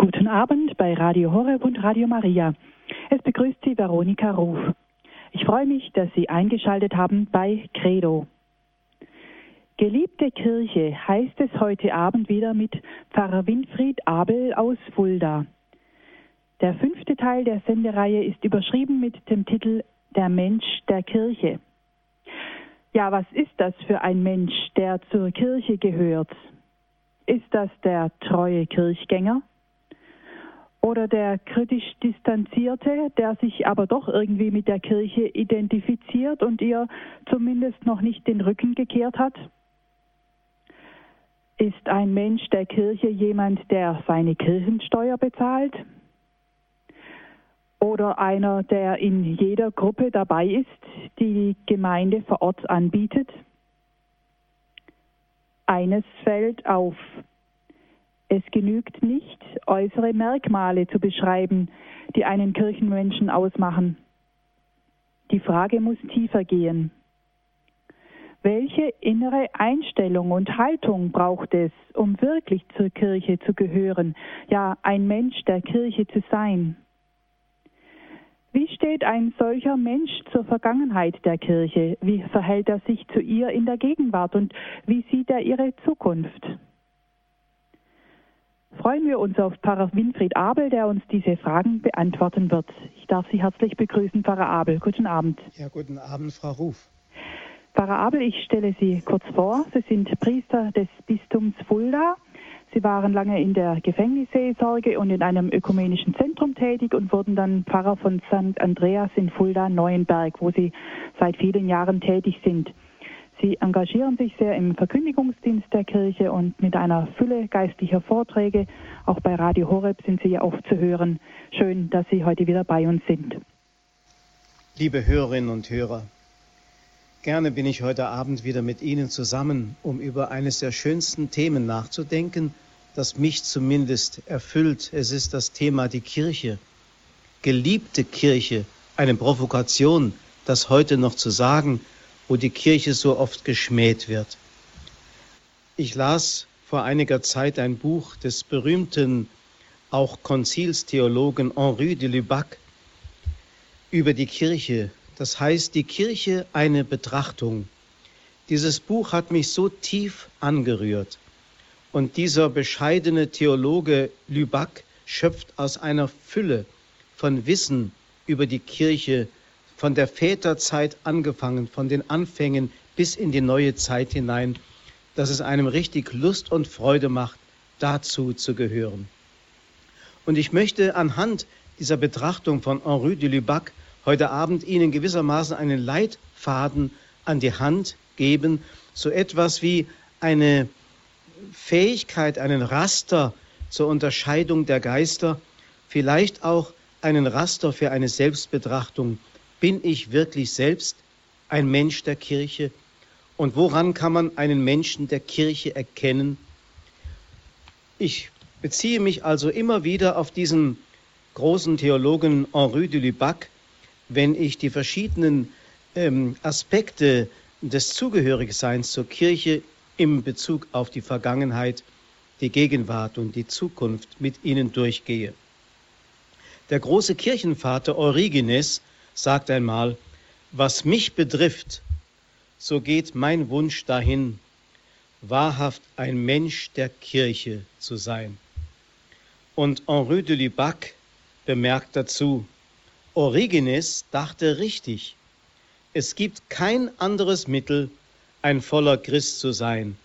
Guten Abend bei Radio Horeb und Radio Maria. Es begrüßt Sie Veronika Ruf. Ich freue mich, dass Sie eingeschaltet haben bei Credo. Geliebte Kirche heißt es heute Abend wieder mit Pfarrer Winfried Abel aus Fulda. Der fünfte Teil der Sendereihe ist überschrieben mit dem Titel Der Mensch der Kirche. Ja, was ist das für ein Mensch, der zur Kirche gehört? Ist das der treue Kirchgänger? Oder der kritisch Distanzierte, der sich aber doch irgendwie mit der Kirche identifiziert und ihr zumindest noch nicht den Rücken gekehrt hat? Ist ein Mensch der Kirche jemand, der seine Kirchensteuer bezahlt? Oder einer, der in jeder Gruppe dabei ist, die die Gemeinde vor Ort anbietet? Eines fällt auf. Es genügt nicht, äußere Merkmale zu beschreiben, die einen Kirchenmenschen ausmachen. Die Frage muss tiefer gehen. Welche innere Einstellung und Haltung braucht es, um wirklich zur Kirche zu gehören, ja ein Mensch der Kirche zu sein? Wie steht ein solcher Mensch zur Vergangenheit der Kirche? Wie verhält er sich zu ihr in der Gegenwart und wie sieht er ihre Zukunft? Freuen wir uns auf Pfarrer Winfried Abel, der uns diese Fragen beantworten wird. Ich darf Sie herzlich begrüßen, Pfarrer Abel. Guten Abend. Ja, guten Abend, Frau Ruf. Pfarrer Abel, ich stelle Sie kurz vor. Sie sind Priester des Bistums Fulda. Sie waren lange in der Gefängnisseelsorge und in einem ökumenischen Zentrum tätig und wurden dann Pfarrer von St. Andreas in Fulda-Neuenberg, wo Sie seit vielen Jahren tätig sind. Sie engagieren sich sehr im Verkündigungsdienst der Kirche und mit einer Fülle geistlicher Vorträge. Auch bei Radio Horeb sind Sie ja oft zu hören. Schön, dass Sie heute wieder bei uns sind. Liebe Hörerinnen und Hörer, gerne bin ich heute Abend wieder mit Ihnen zusammen, um über eines der schönsten Themen nachzudenken, das mich zumindest erfüllt. Es ist das Thema die Kirche. Geliebte Kirche, eine Provokation, das heute noch zu sagen, wo die Kirche so oft geschmäht wird. Ich las vor einiger Zeit ein Buch des berühmten auch Konzilstheologen Henri de Lubac über die Kirche. Das heißt, die Kirche eine Betrachtung. Dieses Buch hat mich so tief angerührt. Und dieser bescheidene Theologe Lubac schöpft aus einer Fülle von Wissen über die Kirche von der Väterzeit angefangen, von den Anfängen bis in die neue Zeit hinein, dass es einem richtig Lust und Freude macht, dazu zu gehören. Und ich möchte anhand dieser Betrachtung von Henri de Lubac heute Abend Ihnen gewissermaßen einen Leitfaden an die Hand geben, so etwas wie eine Fähigkeit, einen Raster zur Unterscheidung der Geister, vielleicht auch einen Raster für eine Selbstbetrachtung bin ich wirklich selbst ein Mensch der Kirche? Und woran kann man einen Menschen der Kirche erkennen? Ich beziehe mich also immer wieder auf diesen großen Theologen Henri de Lubac, wenn ich die verschiedenen ähm, Aspekte des Zugehörigseins zur Kirche im Bezug auf die Vergangenheit, die Gegenwart und die Zukunft mit ihnen durchgehe. Der große Kirchenvater Origenes sagt einmal, was mich betrifft, so geht mein Wunsch dahin, wahrhaft ein Mensch der Kirche zu sein. Und Henri de Lubac bemerkt dazu, Origenes dachte richtig, es gibt kein anderes Mittel, ein voller Christ zu sein.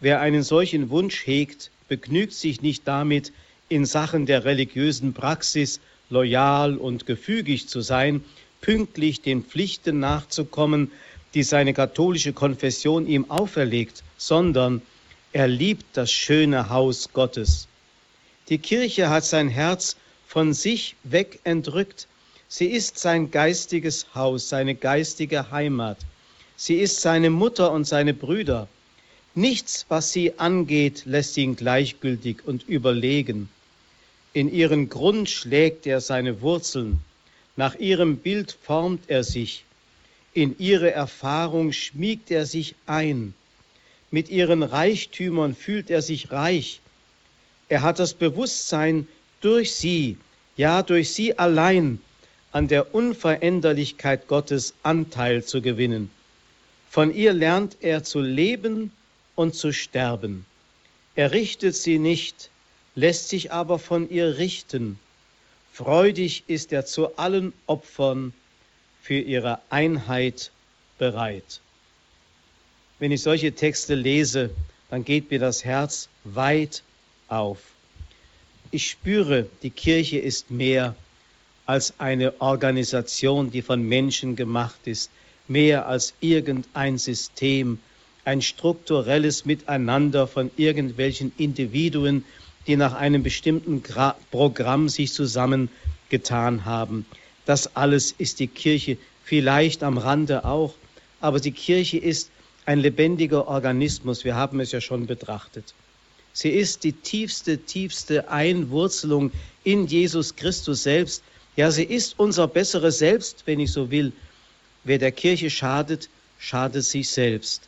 Wer einen solchen Wunsch hegt, begnügt sich nicht damit, in Sachen der religiösen Praxis loyal und gefügig zu sein, pünktlich den Pflichten nachzukommen, die seine katholische Konfession ihm auferlegt, sondern er liebt das schöne Haus Gottes. Die Kirche hat sein Herz von sich weg entrückt. Sie ist sein geistiges Haus, seine geistige Heimat. Sie ist seine Mutter und seine Brüder. Nichts, was sie angeht, lässt ihn gleichgültig und überlegen. In ihren Grund schlägt er seine Wurzeln, nach ihrem Bild formt er sich, in ihre Erfahrung schmiegt er sich ein, mit ihren Reichtümern fühlt er sich reich, Er hat das Bewusstsein, durch sie, ja durch sie allein, an der Unveränderlichkeit Gottes Anteil zu gewinnen. Von ihr lernt er zu leben und zu sterben. Er richtet sie nicht, lässt sich aber von ihr richten. Freudig ist er zu allen Opfern für ihre Einheit bereit. Wenn ich solche Texte lese, dann geht mir das Herz weit auf. Ich spüre, die Kirche ist mehr als eine Organisation, die von Menschen gemacht ist, mehr als irgendein System, ein strukturelles Miteinander von irgendwelchen Individuen, die nach einem bestimmten Gra Programm sich zusammengetan haben. Das alles ist die Kirche, vielleicht am Rande auch, aber die Kirche ist ein lebendiger Organismus, wir haben es ja schon betrachtet. Sie ist die tiefste, tiefste Einwurzelung in Jesus Christus selbst. Ja, sie ist unser besseres Selbst, wenn ich so will. Wer der Kirche schadet, schadet sich selbst.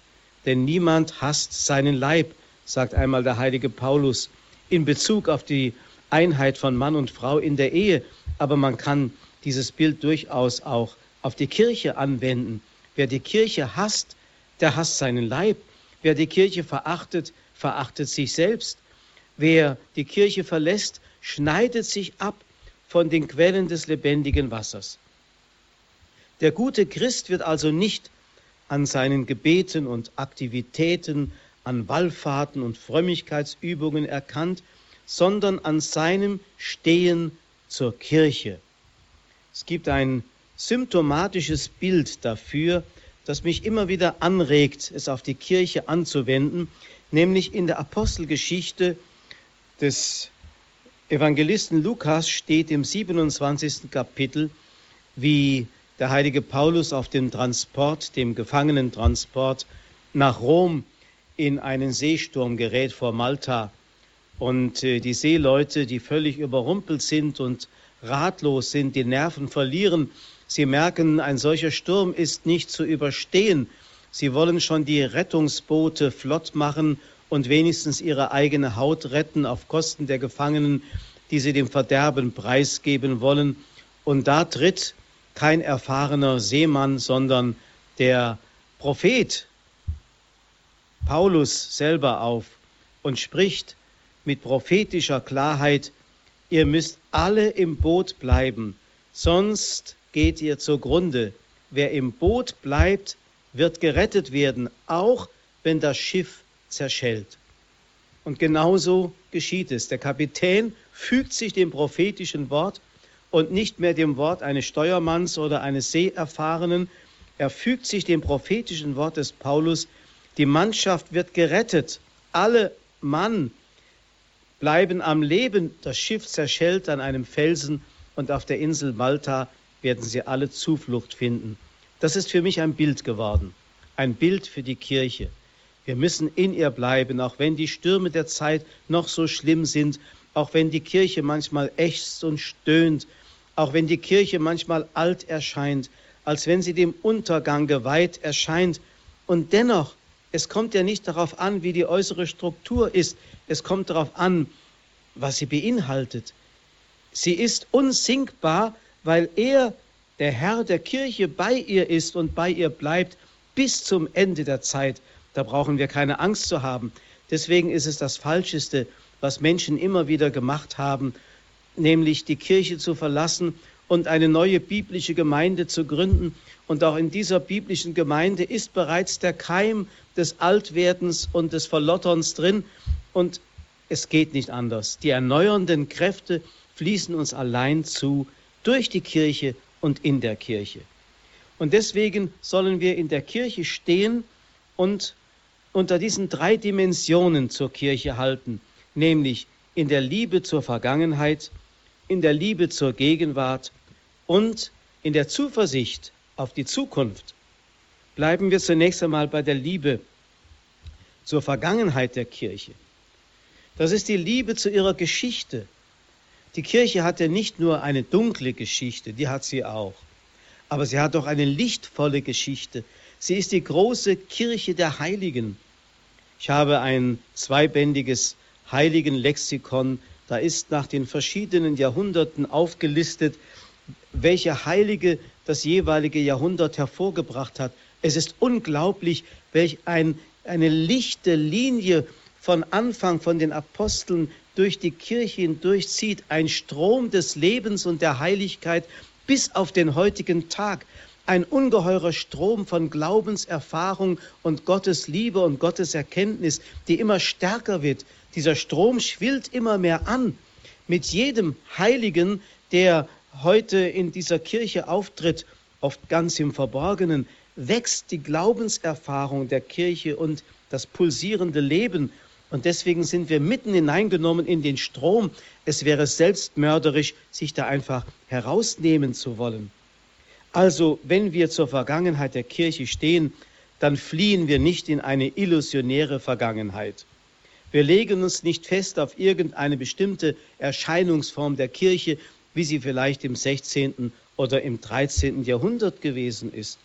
Denn niemand hasst seinen Leib, sagt einmal der heilige Paulus in Bezug auf die Einheit von Mann und Frau in der Ehe. Aber man kann dieses Bild durchaus auch auf die Kirche anwenden. Wer die Kirche hasst, der hasst seinen Leib. Wer die Kirche verachtet, verachtet sich selbst. Wer die Kirche verlässt, schneidet sich ab von den Quellen des lebendigen Wassers. Der gute Christ wird also nicht an seinen Gebeten und Aktivitäten, an Wallfahrten und Frömmigkeitsübungen erkannt, sondern an seinem Stehen zur Kirche. Es gibt ein symptomatisches Bild dafür, das mich immer wieder anregt, es auf die Kirche anzuwenden, nämlich in der Apostelgeschichte des Evangelisten Lukas steht im 27. Kapitel, wie der heilige Paulus auf dem Transport, dem Gefangenentransport nach Rom in einen Seesturm gerät vor Malta. Und äh, die Seeleute, die völlig überrumpelt sind und ratlos sind, die Nerven verlieren, Sie merken, ein solcher Sturm ist nicht zu überstehen. Sie wollen schon die Rettungsboote flott machen und wenigstens ihre eigene Haut retten auf Kosten der Gefangenen, die sie dem Verderben preisgeben wollen. Und da tritt kein erfahrener Seemann, sondern der Prophet Paulus selber auf und spricht mit prophetischer Klarheit, ihr müsst alle im Boot bleiben, sonst geht ihr zugrunde. Wer im Boot bleibt, wird gerettet werden, auch wenn das Schiff zerschellt. Und genauso geschieht es. Der Kapitän fügt sich dem prophetischen Wort und nicht mehr dem Wort eines Steuermanns oder eines Seeerfahrenen. Er fügt sich dem prophetischen Wort des Paulus. Die Mannschaft wird gerettet. Alle Mann bleiben am Leben. Das Schiff zerschellt an einem Felsen und auf der Insel Malta werden sie alle Zuflucht finden. Das ist für mich ein Bild geworden, ein Bild für die Kirche. Wir müssen in ihr bleiben, auch wenn die Stürme der Zeit noch so schlimm sind, auch wenn die Kirche manchmal ächzt und stöhnt, auch wenn die Kirche manchmal alt erscheint, als wenn sie dem Untergang geweiht erscheint. Und dennoch, es kommt ja nicht darauf an, wie die äußere Struktur ist, es kommt darauf an, was sie beinhaltet. Sie ist unsinkbar, weil er, der Herr der Kirche, bei ihr ist und bei ihr bleibt bis zum Ende der Zeit. Da brauchen wir keine Angst zu haben. Deswegen ist es das Falscheste, was Menschen immer wieder gemacht haben, nämlich die Kirche zu verlassen und eine neue biblische Gemeinde zu gründen. Und auch in dieser biblischen Gemeinde ist bereits der Keim des Altwerdens und des Verlotterns drin. Und es geht nicht anders. Die erneuernden Kräfte fließen uns allein zu durch die Kirche und in der Kirche. Und deswegen sollen wir in der Kirche stehen und unter diesen drei Dimensionen zur Kirche halten, nämlich in der Liebe zur Vergangenheit, in der Liebe zur Gegenwart und in der Zuversicht auf die Zukunft. Bleiben wir zunächst einmal bei der Liebe zur Vergangenheit der Kirche. Das ist die Liebe zu ihrer Geschichte, die Kirche hat ja nicht nur eine dunkle Geschichte, die hat sie auch, aber sie hat auch eine lichtvolle Geschichte. Sie ist die große Kirche der Heiligen. Ich habe ein zweibändiges heiligen Lexikon. Da ist nach den verschiedenen Jahrhunderten aufgelistet, welche Heilige das jeweilige Jahrhundert hervorgebracht hat. Es ist unglaublich, welch ein, eine lichte Linie von Anfang von den Aposteln durch die Kirche hindurchzieht, ein Strom des Lebens und der Heiligkeit bis auf den heutigen Tag ein ungeheurer Strom von Glaubenserfahrung und Gottes Liebe und Gottes Erkenntnis, die immer stärker wird. Dieser Strom schwillt immer mehr an. Mit jedem Heiligen, der heute in dieser Kirche auftritt, oft ganz im Verborgenen, wächst die Glaubenserfahrung der Kirche und das pulsierende Leben. Und deswegen sind wir mitten hineingenommen in den Strom. Es wäre selbstmörderisch, sich da einfach herausnehmen zu wollen. Also, wenn wir zur Vergangenheit der Kirche stehen, dann fliehen wir nicht in eine illusionäre Vergangenheit. Wir legen uns nicht fest auf irgendeine bestimmte Erscheinungsform der Kirche, wie sie vielleicht im 16. oder im 13. Jahrhundert gewesen ist.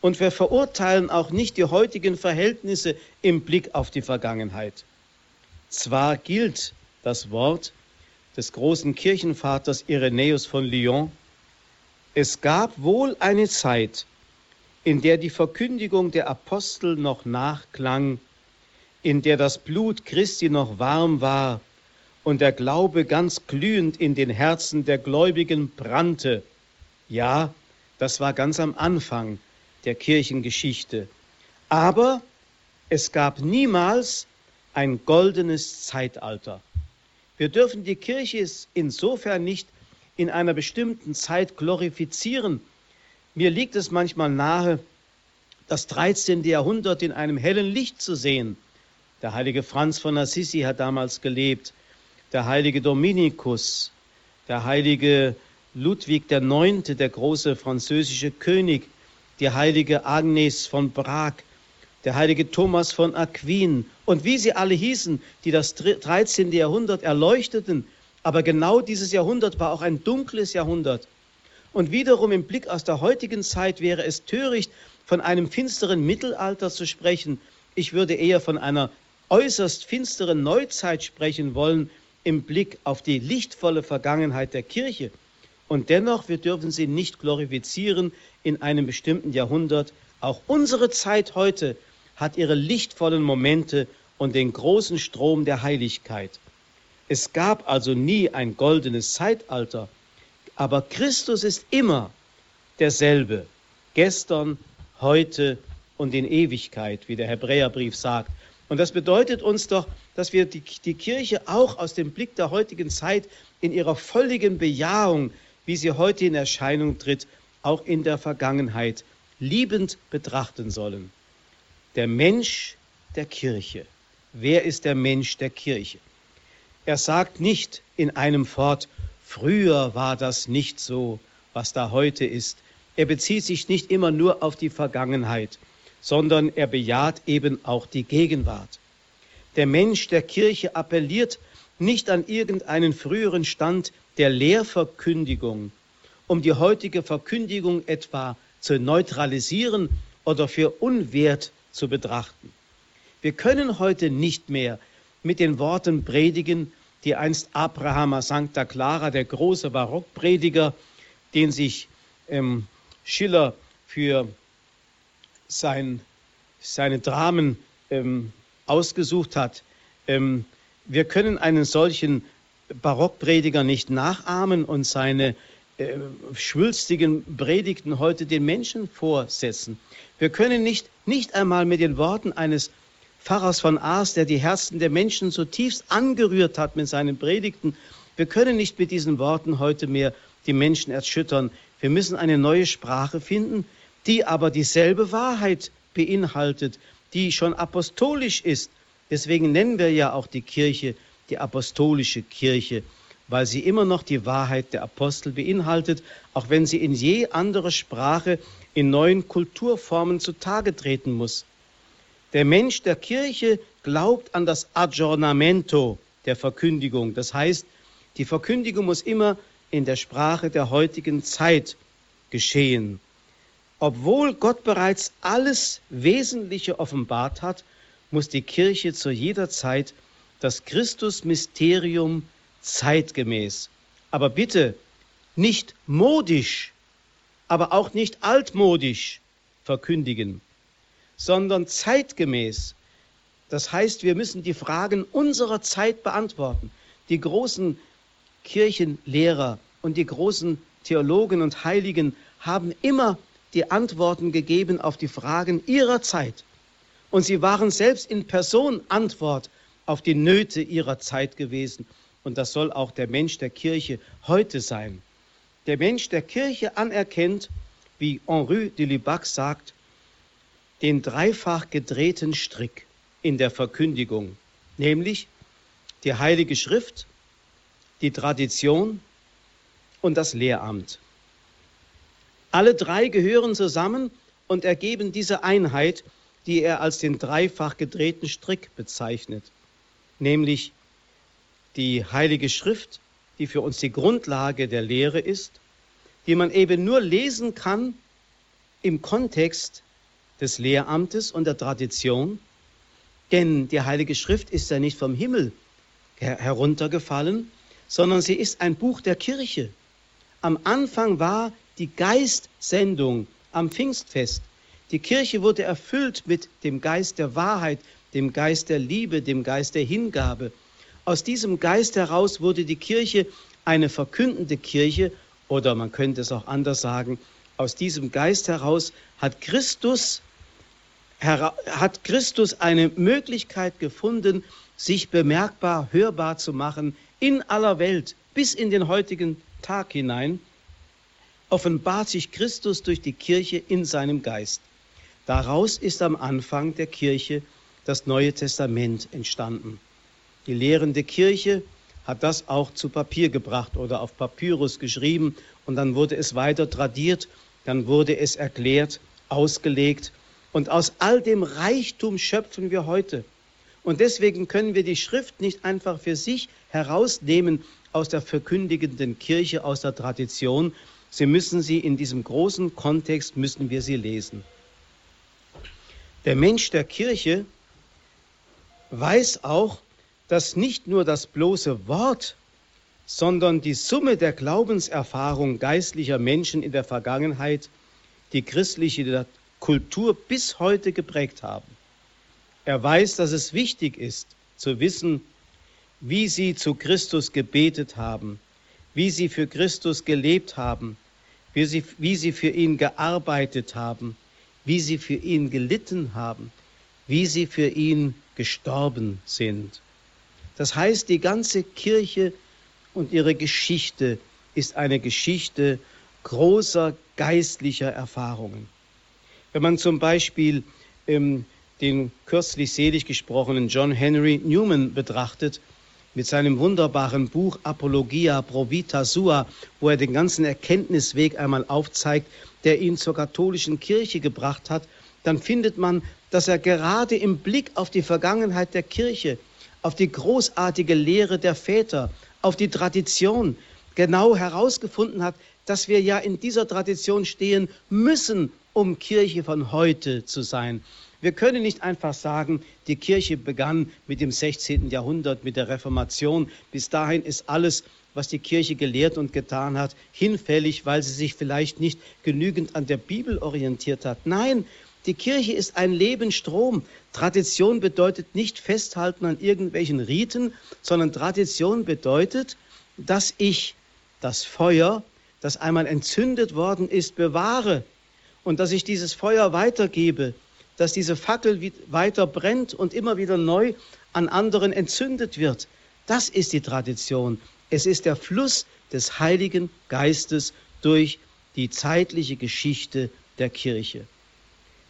Und wir verurteilen auch nicht die heutigen Verhältnisse im Blick auf die Vergangenheit. Zwar gilt das Wort des großen Kirchenvaters Irenäus von Lyon, es gab wohl eine Zeit, in der die Verkündigung der Apostel noch nachklang, in der das Blut Christi noch warm war und der Glaube ganz glühend in den Herzen der Gläubigen brannte. Ja, das war ganz am Anfang der Kirchengeschichte. Aber es gab niemals ein goldenes Zeitalter. Wir dürfen die Kirche insofern nicht in einer bestimmten Zeit glorifizieren. Mir liegt es manchmal nahe, das 13. Jahrhundert in einem hellen Licht zu sehen. Der heilige Franz von Assisi hat damals gelebt, der heilige Dominikus, der heilige Ludwig IX., der große französische König, die heilige Agnes von Prag, der heilige Thomas von Aquin und wie sie alle hießen, die das 13. Jahrhundert erleuchteten aber genau dieses Jahrhundert war auch ein dunkles Jahrhundert. Und wiederum im Blick aus der heutigen Zeit wäre es töricht, von einem finsteren Mittelalter zu sprechen. Ich würde eher von einer äußerst finsteren Neuzeit sprechen wollen im Blick auf die lichtvolle Vergangenheit der Kirche. Und dennoch, wir dürfen sie nicht glorifizieren in einem bestimmten Jahrhundert. Auch unsere Zeit heute hat ihre lichtvollen Momente und den großen Strom der Heiligkeit. Es gab also nie ein goldenes Zeitalter, aber Christus ist immer derselbe, gestern, heute und in Ewigkeit, wie der Hebräerbrief sagt. Und das bedeutet uns doch, dass wir die, die Kirche auch aus dem Blick der heutigen Zeit in ihrer völligen Bejahung, wie sie heute in Erscheinung tritt, auch in der Vergangenheit liebend betrachten sollen. Der Mensch der Kirche. Wer ist der Mensch der Kirche? Er sagt nicht in einem Fort, früher war das nicht so, was da heute ist. Er bezieht sich nicht immer nur auf die Vergangenheit, sondern er bejaht eben auch die Gegenwart. Der Mensch der Kirche appelliert nicht an irgendeinen früheren Stand der Lehrverkündigung, um die heutige Verkündigung etwa zu neutralisieren oder für unwert zu betrachten. Wir können heute nicht mehr mit den Worten predigen, die einst Abraham Sancta Clara, der große Barockprediger, den sich ähm, Schiller für sein, seine Dramen ähm, ausgesucht hat. Ähm, wir können einen solchen Barockprediger nicht nachahmen und seine äh, schwülstigen Predigten heute den Menschen vorsetzen. Wir können nicht, nicht einmal mit den Worten eines Pfarrers von Ars, der die Herzen der Menschen zutiefst angerührt hat mit seinen Predigten. Wir können nicht mit diesen Worten heute mehr die Menschen erschüttern. Wir müssen eine neue Sprache finden, die aber dieselbe Wahrheit beinhaltet, die schon apostolisch ist. Deswegen nennen wir ja auch die Kirche die apostolische Kirche, weil sie immer noch die Wahrheit der Apostel beinhaltet, auch wenn sie in je andere Sprache in neuen Kulturformen zutage treten muss. Der Mensch der Kirche glaubt an das Aggiornamento der Verkündigung. Das heißt, die Verkündigung muss immer in der Sprache der heutigen Zeit geschehen. Obwohl Gott bereits alles Wesentliche offenbart hat, muss die Kirche zu jeder Zeit das Christus-Mysterium zeitgemäß. Aber bitte nicht modisch, aber auch nicht altmodisch verkündigen, sondern zeitgemäß. Das heißt, wir müssen die Fragen unserer Zeit beantworten. Die großen Kirchenlehrer und die großen Theologen und Heiligen haben immer die Antworten gegeben auf die Fragen ihrer Zeit. Und sie waren selbst in Person Antwort auf die Nöte ihrer Zeit gewesen. Und das soll auch der Mensch der Kirche heute sein. Der Mensch der Kirche anerkennt, wie Henri de Lubac sagt, den dreifach gedrehten Strick in der Verkündigung, nämlich die Heilige Schrift, die Tradition und das Lehramt. Alle drei gehören zusammen und ergeben diese Einheit, die er als den dreifach gedrehten Strick bezeichnet, nämlich die Heilige Schrift, die für uns die Grundlage der Lehre ist, die man eben nur lesen kann im Kontext des Lehramtes und der Tradition, denn die Heilige Schrift ist ja nicht vom Himmel heruntergefallen, sondern sie ist ein Buch der Kirche. Am Anfang war die Geistsendung am Pfingstfest. Die Kirche wurde erfüllt mit dem Geist der Wahrheit, dem Geist der Liebe, dem Geist der Hingabe. Aus diesem Geist heraus wurde die Kirche eine verkündende Kirche oder man könnte es auch anders sagen, aus diesem Geist heraus hat Christus, hat Christus eine Möglichkeit gefunden, sich bemerkbar, hörbar zu machen in aller Welt bis in den heutigen Tag hinein, offenbart sich Christus durch die Kirche in seinem Geist. Daraus ist am Anfang der Kirche das Neue Testament entstanden. Die lehrende Kirche hat das auch zu Papier gebracht oder auf Papyrus geschrieben und dann wurde es weiter tradiert, dann wurde es erklärt, ausgelegt und aus all dem Reichtum schöpfen wir heute. Und deswegen können wir die Schrift nicht einfach für sich herausnehmen aus der verkündigenden Kirche, aus der Tradition. Sie müssen sie in diesem großen Kontext, müssen wir sie lesen. Der Mensch der Kirche weiß auch, dass nicht nur das bloße Wort, sondern die Summe der Glaubenserfahrung geistlicher Menschen in der Vergangenheit die christliche Kultur bis heute geprägt haben. Er weiß, dass es wichtig ist, zu wissen, wie sie zu Christus gebetet haben, wie sie für Christus gelebt haben, wie sie, wie sie für ihn gearbeitet haben, wie sie für ihn gelitten haben, wie sie für ihn gestorben sind. Das heißt, die ganze Kirche und ihre Geschichte ist eine Geschichte großer geistlicher Erfahrungen. Wenn man zum Beispiel ähm, den kürzlich selig gesprochenen John Henry Newman betrachtet, mit seinem wunderbaren Buch Apologia Pro Vita Sua, wo er den ganzen Erkenntnisweg einmal aufzeigt, der ihn zur katholischen Kirche gebracht hat, dann findet man, dass er gerade im Blick auf die Vergangenheit der Kirche, auf die großartige Lehre der Väter, auf die Tradition genau herausgefunden hat, dass wir ja in dieser Tradition stehen müssen, um Kirche von heute zu sein. Wir können nicht einfach sagen, die Kirche begann mit dem 16. Jahrhundert, mit der Reformation. Bis dahin ist alles, was die Kirche gelehrt und getan hat, hinfällig, weil sie sich vielleicht nicht genügend an der Bibel orientiert hat. Nein, die Kirche ist ein Lebensstrom. Tradition bedeutet nicht festhalten an irgendwelchen Riten, sondern Tradition bedeutet, dass ich das Feuer, das einmal entzündet worden ist, bewahre und dass ich dieses Feuer weitergebe dass diese Fackel weiter brennt und immer wieder neu an anderen entzündet wird. Das ist die Tradition. Es ist der Fluss des Heiligen Geistes durch die zeitliche Geschichte der Kirche.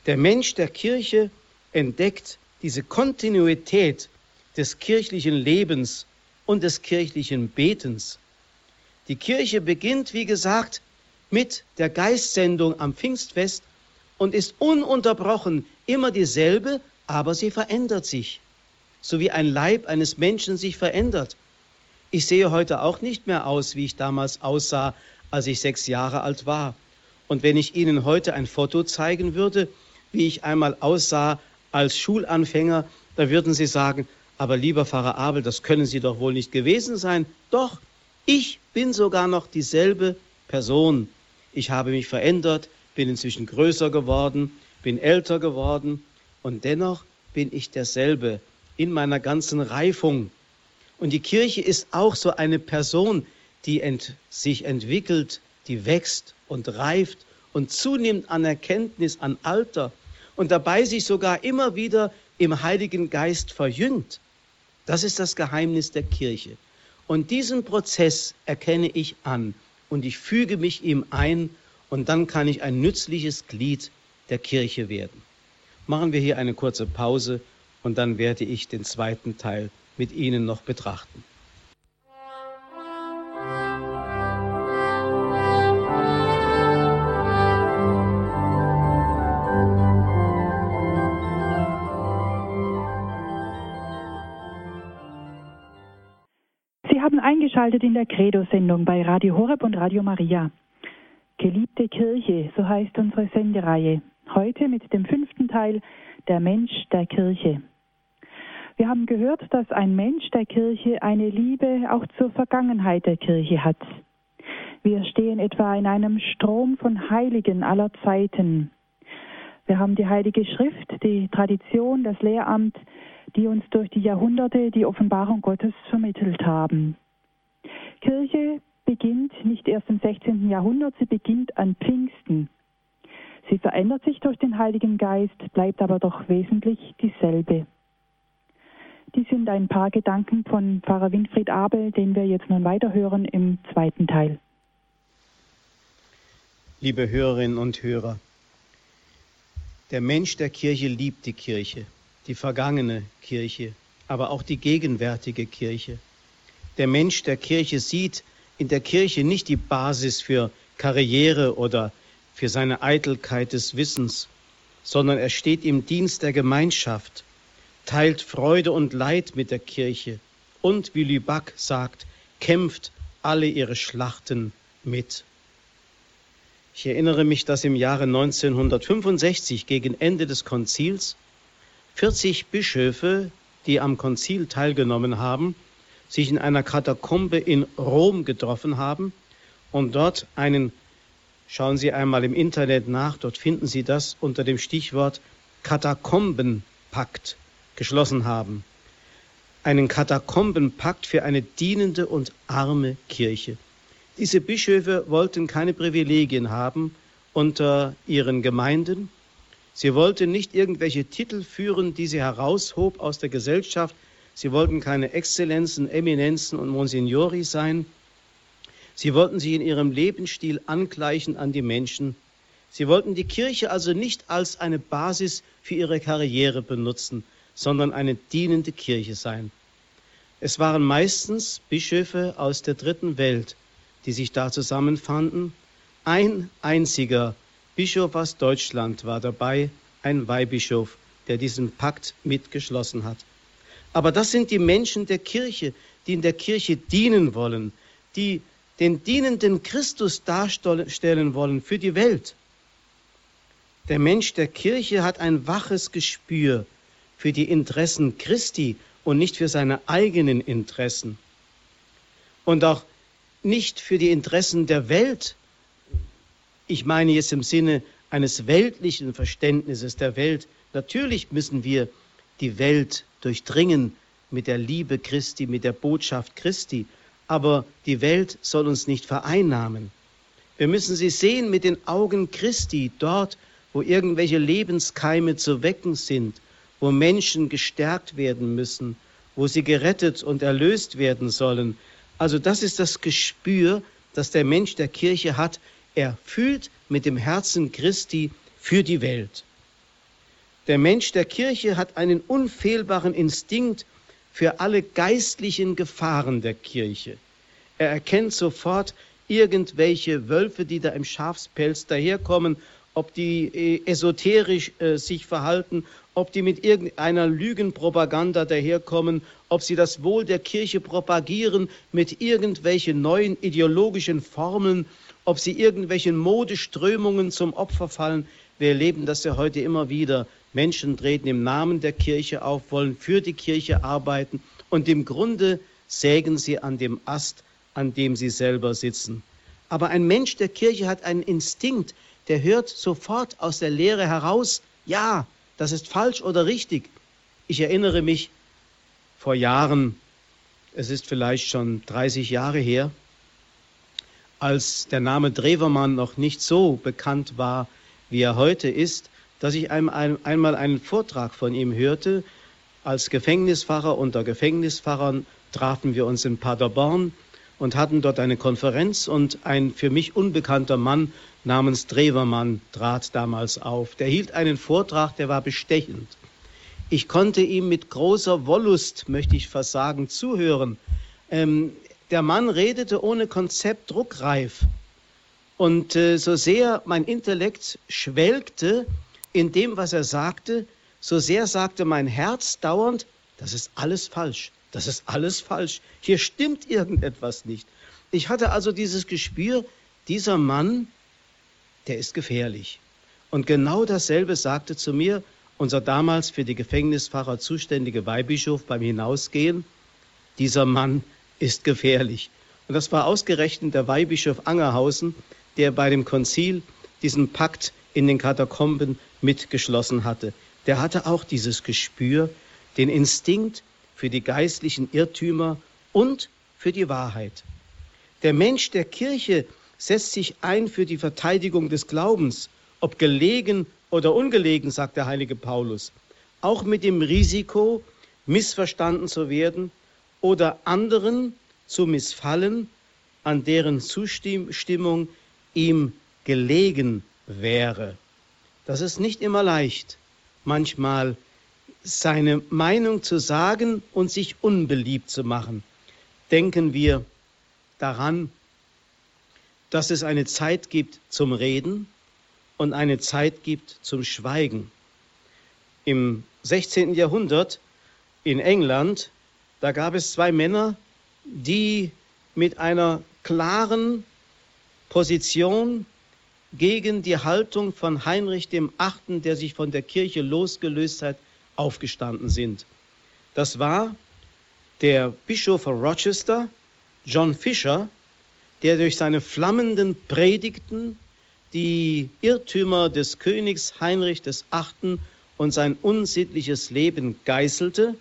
Der Mensch der Kirche entdeckt diese Kontinuität des kirchlichen Lebens und des kirchlichen Betens. Die Kirche beginnt, wie gesagt, mit der Geistsendung am Pfingstfest und ist ununterbrochen immer dieselbe, aber sie verändert sich, so wie ein Leib eines Menschen sich verändert. Ich sehe heute auch nicht mehr aus, wie ich damals aussah, als ich sechs Jahre alt war. Und wenn ich Ihnen heute ein Foto zeigen würde, wie ich einmal aussah als Schulanfänger, da würden Sie sagen, Aber lieber Pfarrer Abel, das können Sie doch wohl nicht gewesen sein. Doch, ich bin sogar noch dieselbe Person. Ich habe mich verändert, bin inzwischen größer geworden, bin älter geworden und dennoch bin ich derselbe in meiner ganzen Reifung. Und die Kirche ist auch so eine Person, die ent sich entwickelt, die wächst und reift und zunimmt an Erkenntnis, an Alter und dabei sich sogar immer wieder im Heiligen Geist verjüngt. Das ist das Geheimnis der Kirche. Und diesen Prozess erkenne ich an und ich füge mich ihm ein und dann kann ich ein nützliches Glied der Kirche werden. Machen wir hier eine kurze Pause und dann werde ich den zweiten Teil mit Ihnen noch betrachten. eingeschaltet in der Credo-Sendung bei Radio Horeb und Radio Maria. Geliebte Kirche, so heißt unsere Sendereihe. Heute mit dem fünften Teil Der Mensch der Kirche. Wir haben gehört, dass ein Mensch der Kirche eine Liebe auch zur Vergangenheit der Kirche hat. Wir stehen etwa in einem Strom von Heiligen aller Zeiten. Wir haben die Heilige Schrift, die Tradition, das Lehramt, die uns durch die Jahrhunderte die Offenbarung Gottes vermittelt haben. Kirche beginnt nicht erst im 16. Jahrhundert, sie beginnt an Pfingsten. Sie verändert sich durch den Heiligen Geist, bleibt aber doch wesentlich dieselbe. Dies sind ein paar Gedanken von Pfarrer Winfried Abel, den wir jetzt nun weiterhören im zweiten Teil. Liebe Hörerinnen und Hörer, der Mensch der Kirche liebt die Kirche, die vergangene Kirche, aber auch die gegenwärtige Kirche. Der Mensch der Kirche sieht in der Kirche nicht die Basis für Karriere oder für seine Eitelkeit des Wissens, sondern er steht im Dienst der Gemeinschaft, teilt Freude und Leid mit der Kirche und, wie Lüback sagt, kämpft alle ihre Schlachten mit. Ich erinnere mich, dass im Jahre 1965 gegen Ende des Konzils 40 Bischöfe, die am Konzil teilgenommen haben, sich in einer Katakombe in Rom getroffen haben und dort einen, schauen Sie einmal im Internet nach, dort finden Sie das unter dem Stichwort Katakombenpakt geschlossen haben. Einen Katakombenpakt für eine dienende und arme Kirche. Diese Bischöfe wollten keine Privilegien haben unter ihren Gemeinden. Sie wollten nicht irgendwelche Titel führen, die sie heraushob aus der Gesellschaft, Sie wollten keine Exzellenzen, Eminenzen und Monsignori sein. Sie wollten sich in ihrem Lebensstil angleichen an die Menschen. Sie wollten die Kirche also nicht als eine Basis für ihre Karriere benutzen, sondern eine dienende Kirche sein. Es waren meistens Bischöfe aus der dritten Welt, die sich da zusammenfanden. Ein einziger Bischof aus Deutschland war dabei, ein Weihbischof, der diesen Pakt mitgeschlossen hat. Aber das sind die Menschen der Kirche, die in der Kirche dienen wollen, die den dienenden Christus darstellen wollen für die Welt. Der Mensch der Kirche hat ein waches Gespür für die Interessen Christi und nicht für seine eigenen Interessen. Und auch nicht für die Interessen der Welt. Ich meine jetzt im Sinne eines weltlichen Verständnisses der Welt. Natürlich müssen wir die Welt durchdringen mit der Liebe Christi, mit der Botschaft Christi. Aber die Welt soll uns nicht vereinnahmen. Wir müssen sie sehen mit den Augen Christi, dort, wo irgendwelche Lebenskeime zu wecken sind, wo Menschen gestärkt werden müssen, wo sie gerettet und erlöst werden sollen. Also das ist das Gespür, das der Mensch der Kirche hat. Er fühlt mit dem Herzen Christi für die Welt. Der Mensch der Kirche hat einen unfehlbaren Instinkt für alle geistlichen Gefahren der Kirche. Er erkennt sofort irgendwelche Wölfe, die da im Schafspelz daherkommen, ob die äh, esoterisch äh, sich verhalten, ob die mit irgendeiner Lügenpropaganda daherkommen, ob sie das Wohl der Kirche propagieren mit irgendwelchen neuen ideologischen Formeln, ob sie irgendwelchen Modeströmungen zum Opfer fallen. Wir erleben das ja heute immer wieder Menschen treten im Namen der Kirche auf, wollen für die Kirche arbeiten und im Grunde sägen sie an dem Ast, an dem sie selber sitzen. Aber ein Mensch der Kirche hat einen Instinkt, der hört sofort aus der Lehre heraus, ja, das ist falsch oder richtig. Ich erinnere mich vor Jahren, es ist vielleicht schon 30 Jahre her, als der Name Drewermann noch nicht so bekannt war, wie er heute ist, dass ich einmal einen Vortrag von ihm hörte. Als Gefängnispfarrer unter Gefängnispfarrern trafen wir uns in Paderborn und hatten dort eine Konferenz und ein für mich unbekannter Mann namens Drewermann trat damals auf. Der hielt einen Vortrag, der war bestechend. Ich konnte ihm mit großer Wollust, möchte ich fast sagen, zuhören. Ähm, der Mann redete ohne Konzept druckreif. Und äh, so sehr mein Intellekt schwelgte in dem, was er sagte, so sehr sagte mein Herz dauernd, das ist alles falsch, das ist alles falsch, hier stimmt irgendetwas nicht. Ich hatte also dieses Gespür, dieser Mann, der ist gefährlich. Und genau dasselbe sagte zu mir unser damals für die Gefängnispfarrer zuständige Weihbischof beim Hinausgehen, dieser Mann ist gefährlich. Und das war ausgerechnet der Weihbischof Angerhausen, der bei dem Konzil diesen Pakt in den Katakomben mitgeschlossen hatte. Der hatte auch dieses Gespür, den Instinkt für die geistlichen Irrtümer und für die Wahrheit. Der Mensch der Kirche setzt sich ein für die Verteidigung des Glaubens, ob gelegen oder ungelegen, sagt der heilige Paulus, auch mit dem Risiko, missverstanden zu werden oder anderen zu missfallen, an deren Zustimmung ihm gelegen wäre. Das ist nicht immer leicht, manchmal seine Meinung zu sagen und sich unbeliebt zu machen. Denken wir daran, dass es eine Zeit gibt zum Reden und eine Zeit gibt zum Schweigen. Im 16. Jahrhundert in England, da gab es zwei Männer, die mit einer klaren Position gegen die Haltung von Heinrich dem Achten, der sich von der Kirche losgelöst hat, aufgestanden sind. Das war der Bischof von Rochester, John Fisher, der durch seine flammenden Predigten die Irrtümer des Königs Heinrich des Achten und sein unsittliches Leben geißelte.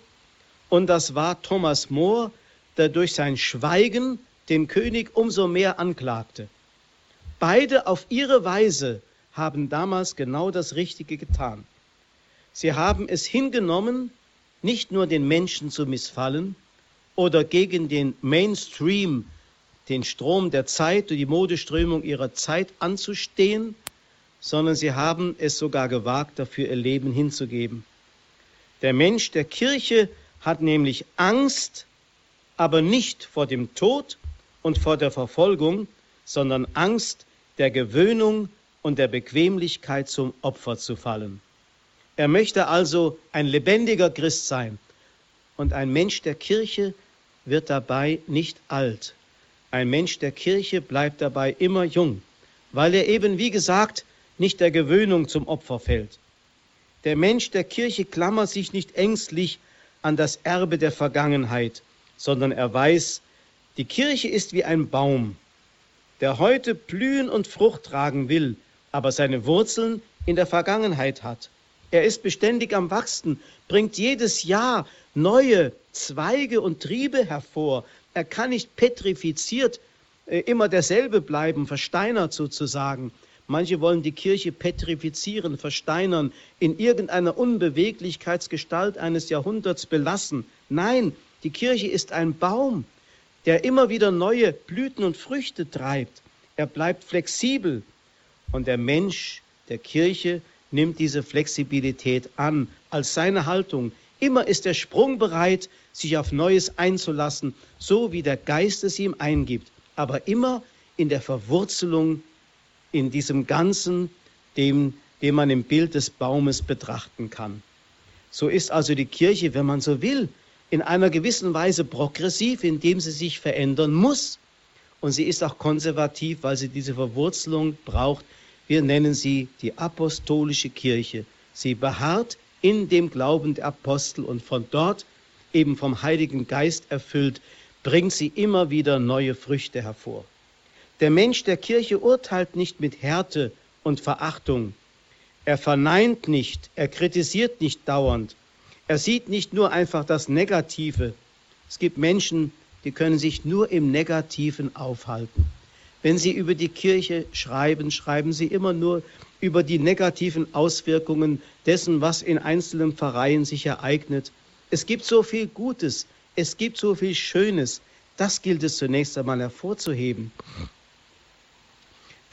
Und das war Thomas More, der durch sein Schweigen den König umso mehr anklagte. Beide auf ihre Weise haben damals genau das Richtige getan. Sie haben es hingenommen, nicht nur den Menschen zu missfallen oder gegen den Mainstream, den Strom der Zeit und die Modeströmung ihrer Zeit anzustehen, sondern sie haben es sogar gewagt, dafür ihr Leben hinzugeben. Der Mensch der Kirche hat nämlich Angst, aber nicht vor dem Tod und vor der Verfolgung, sondern Angst der Gewöhnung und der Bequemlichkeit zum Opfer zu fallen. Er möchte also ein lebendiger Christ sein. Und ein Mensch der Kirche wird dabei nicht alt. Ein Mensch der Kirche bleibt dabei immer jung, weil er eben, wie gesagt, nicht der Gewöhnung zum Opfer fällt. Der Mensch der Kirche klammert sich nicht ängstlich an das Erbe der Vergangenheit, sondern er weiß, die Kirche ist wie ein Baum, der heute blühen und Frucht tragen will, aber seine Wurzeln in der Vergangenheit hat. Er ist beständig am Wachsen, bringt jedes Jahr neue Zweige und Triebe hervor. Er kann nicht petrifiziert äh, immer derselbe bleiben, versteinert sozusagen. Manche wollen die Kirche petrifizieren, versteinern, in irgendeiner Unbeweglichkeitsgestalt eines Jahrhunderts belassen. Nein, die Kirche ist ein Baum, der immer wieder neue Blüten und Früchte treibt. Er bleibt flexibel. Und der Mensch der Kirche nimmt diese Flexibilität an als seine Haltung. Immer ist er sprungbereit, sich auf Neues einzulassen, so wie der Geist es ihm eingibt, aber immer in der Verwurzelung in diesem Ganzen, dem, dem man im Bild des Baumes betrachten kann. So ist also die Kirche, wenn man so will, in einer gewissen Weise progressiv, indem sie sich verändern muss. Und sie ist auch konservativ, weil sie diese Verwurzelung braucht. Wir nennen sie die apostolische Kirche. Sie beharrt in dem Glauben der Apostel und von dort, eben vom Heiligen Geist erfüllt, bringt sie immer wieder neue Früchte hervor. Der Mensch der Kirche urteilt nicht mit Härte und Verachtung. Er verneint nicht, er kritisiert nicht dauernd. Er sieht nicht nur einfach das Negative. Es gibt Menschen, die können sich nur im Negativen aufhalten. Wenn Sie über die Kirche schreiben, schreiben Sie immer nur über die negativen Auswirkungen dessen, was in einzelnen Pfarreien sich ereignet. Es gibt so viel Gutes, es gibt so viel Schönes. Das gilt es zunächst einmal hervorzuheben.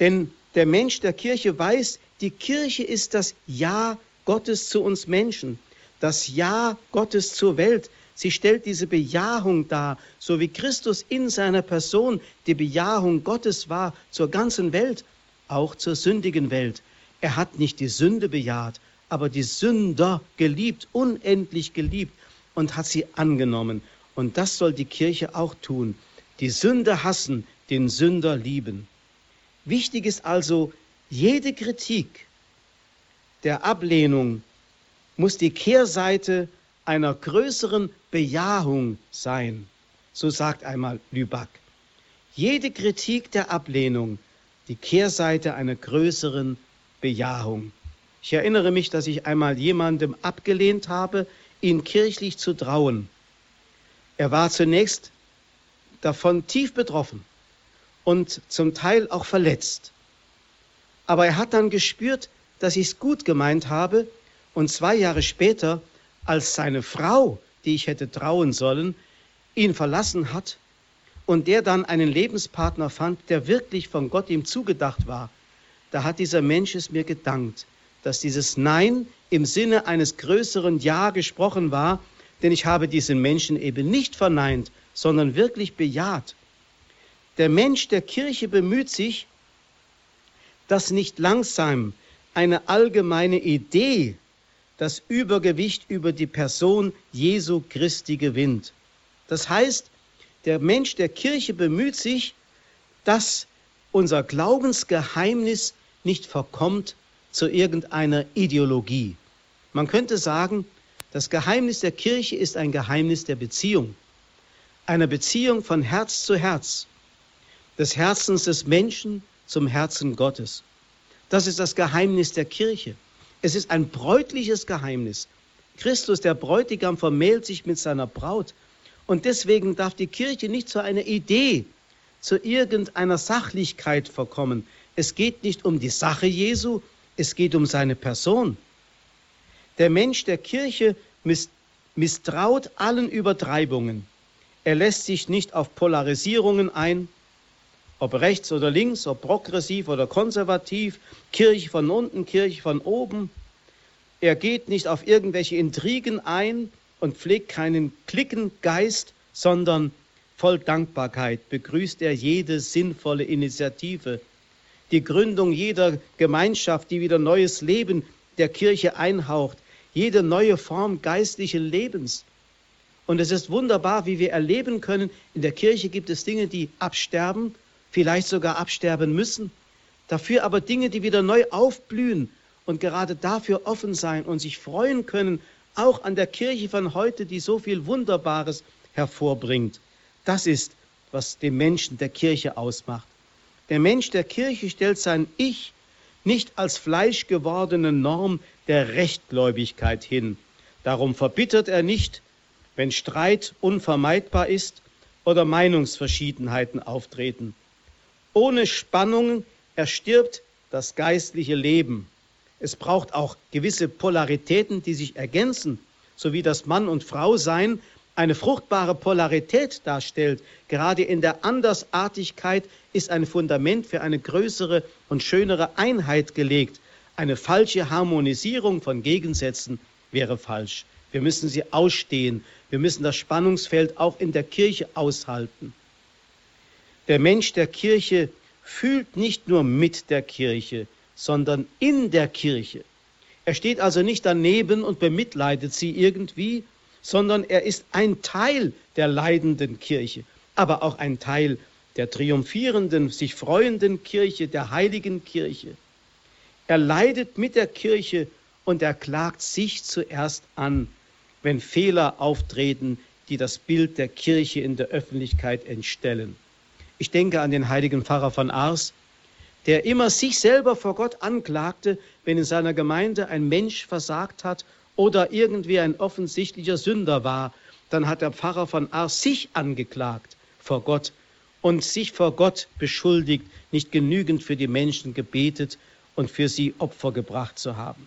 Denn der Mensch der Kirche weiß, die Kirche ist das Ja Gottes zu uns Menschen, das Ja Gottes zur Welt. Sie stellt diese Bejahung dar, so wie Christus in seiner Person die Bejahung Gottes war zur ganzen Welt, auch zur sündigen Welt. Er hat nicht die Sünde bejaht, aber die Sünder geliebt, unendlich geliebt und hat sie angenommen. Und das soll die Kirche auch tun. Die Sünde hassen, den Sünder lieben. Wichtig ist also, jede Kritik der Ablehnung muss die Kehrseite einer größeren Bejahung sein. So sagt einmal Lüback. Jede Kritik der Ablehnung, die Kehrseite einer größeren Bejahung. Ich erinnere mich, dass ich einmal jemandem abgelehnt habe, ihn kirchlich zu trauen. Er war zunächst davon tief betroffen und zum Teil auch verletzt. Aber er hat dann gespürt, dass ich es gut gemeint habe und zwei Jahre später als seine Frau, die ich hätte trauen sollen, ihn verlassen hat und der dann einen Lebenspartner fand, der wirklich von Gott ihm zugedacht war, da hat dieser Mensch es mir gedankt, dass dieses Nein im Sinne eines größeren Ja gesprochen war, denn ich habe diesen Menschen eben nicht verneint, sondern wirklich bejaht. Der Mensch der Kirche bemüht sich, dass nicht langsam eine allgemeine Idee das Übergewicht über die Person Jesu Christi gewinnt. Das heißt, der Mensch der Kirche bemüht sich, dass unser Glaubensgeheimnis nicht verkommt zu irgendeiner Ideologie. Man könnte sagen, das Geheimnis der Kirche ist ein Geheimnis der Beziehung, einer Beziehung von Herz zu Herz, des Herzens des Menschen zum Herzen Gottes. Das ist das Geheimnis der Kirche. Es ist ein bräutliches Geheimnis. Christus, der Bräutigam, vermählt sich mit seiner Braut. Und deswegen darf die Kirche nicht zu einer Idee, zu irgendeiner Sachlichkeit verkommen. Es geht nicht um die Sache Jesu, es geht um seine Person. Der Mensch der Kirche misstraut allen Übertreibungen. Er lässt sich nicht auf Polarisierungen ein, ob rechts oder links, ob progressiv oder konservativ, Kirche von unten, Kirche von oben. Er geht nicht auf irgendwelche Intrigen ein und pflegt keinen Klickengeist, sondern voll Dankbarkeit begrüßt er jede sinnvolle Initiative, die Gründung jeder Gemeinschaft, die wieder neues Leben der Kirche einhaucht, jede neue Form geistlichen Lebens. Und es ist wunderbar, wie wir erleben können, in der Kirche gibt es Dinge, die absterben vielleicht sogar absterben müssen, dafür aber Dinge, die wieder neu aufblühen und gerade dafür offen sein und sich freuen können, auch an der Kirche von heute, die so viel Wunderbares hervorbringt. Das ist, was den Menschen der Kirche ausmacht. Der Mensch der Kirche stellt sein Ich nicht als fleischgewordene Norm der Rechtgläubigkeit hin. Darum verbittert er nicht, wenn Streit unvermeidbar ist oder Meinungsverschiedenheiten auftreten. Ohne Spannungen erstirbt das geistliche Leben. Es braucht auch gewisse Polaritäten, die sich ergänzen, so wie das Mann und Frau sein eine fruchtbare Polarität darstellt. Gerade in der Andersartigkeit ist ein Fundament für eine größere und schönere Einheit gelegt. Eine falsche Harmonisierung von Gegensätzen wäre falsch. Wir müssen sie ausstehen. Wir müssen das Spannungsfeld auch in der Kirche aushalten. Der Mensch der Kirche fühlt nicht nur mit der Kirche, sondern in der Kirche. Er steht also nicht daneben und bemitleidet sie irgendwie, sondern er ist ein Teil der leidenden Kirche, aber auch ein Teil der triumphierenden, sich freuenden Kirche, der heiligen Kirche. Er leidet mit der Kirche und er klagt sich zuerst an, wenn Fehler auftreten, die das Bild der Kirche in der Öffentlichkeit entstellen. Ich denke an den heiligen Pfarrer von Ars, der immer sich selber vor Gott anklagte, wenn in seiner Gemeinde ein Mensch versagt hat oder irgendwie ein offensichtlicher Sünder war, dann hat der Pfarrer von Ars sich angeklagt vor Gott und sich vor Gott beschuldigt, nicht genügend für die Menschen gebetet und für sie Opfer gebracht zu haben.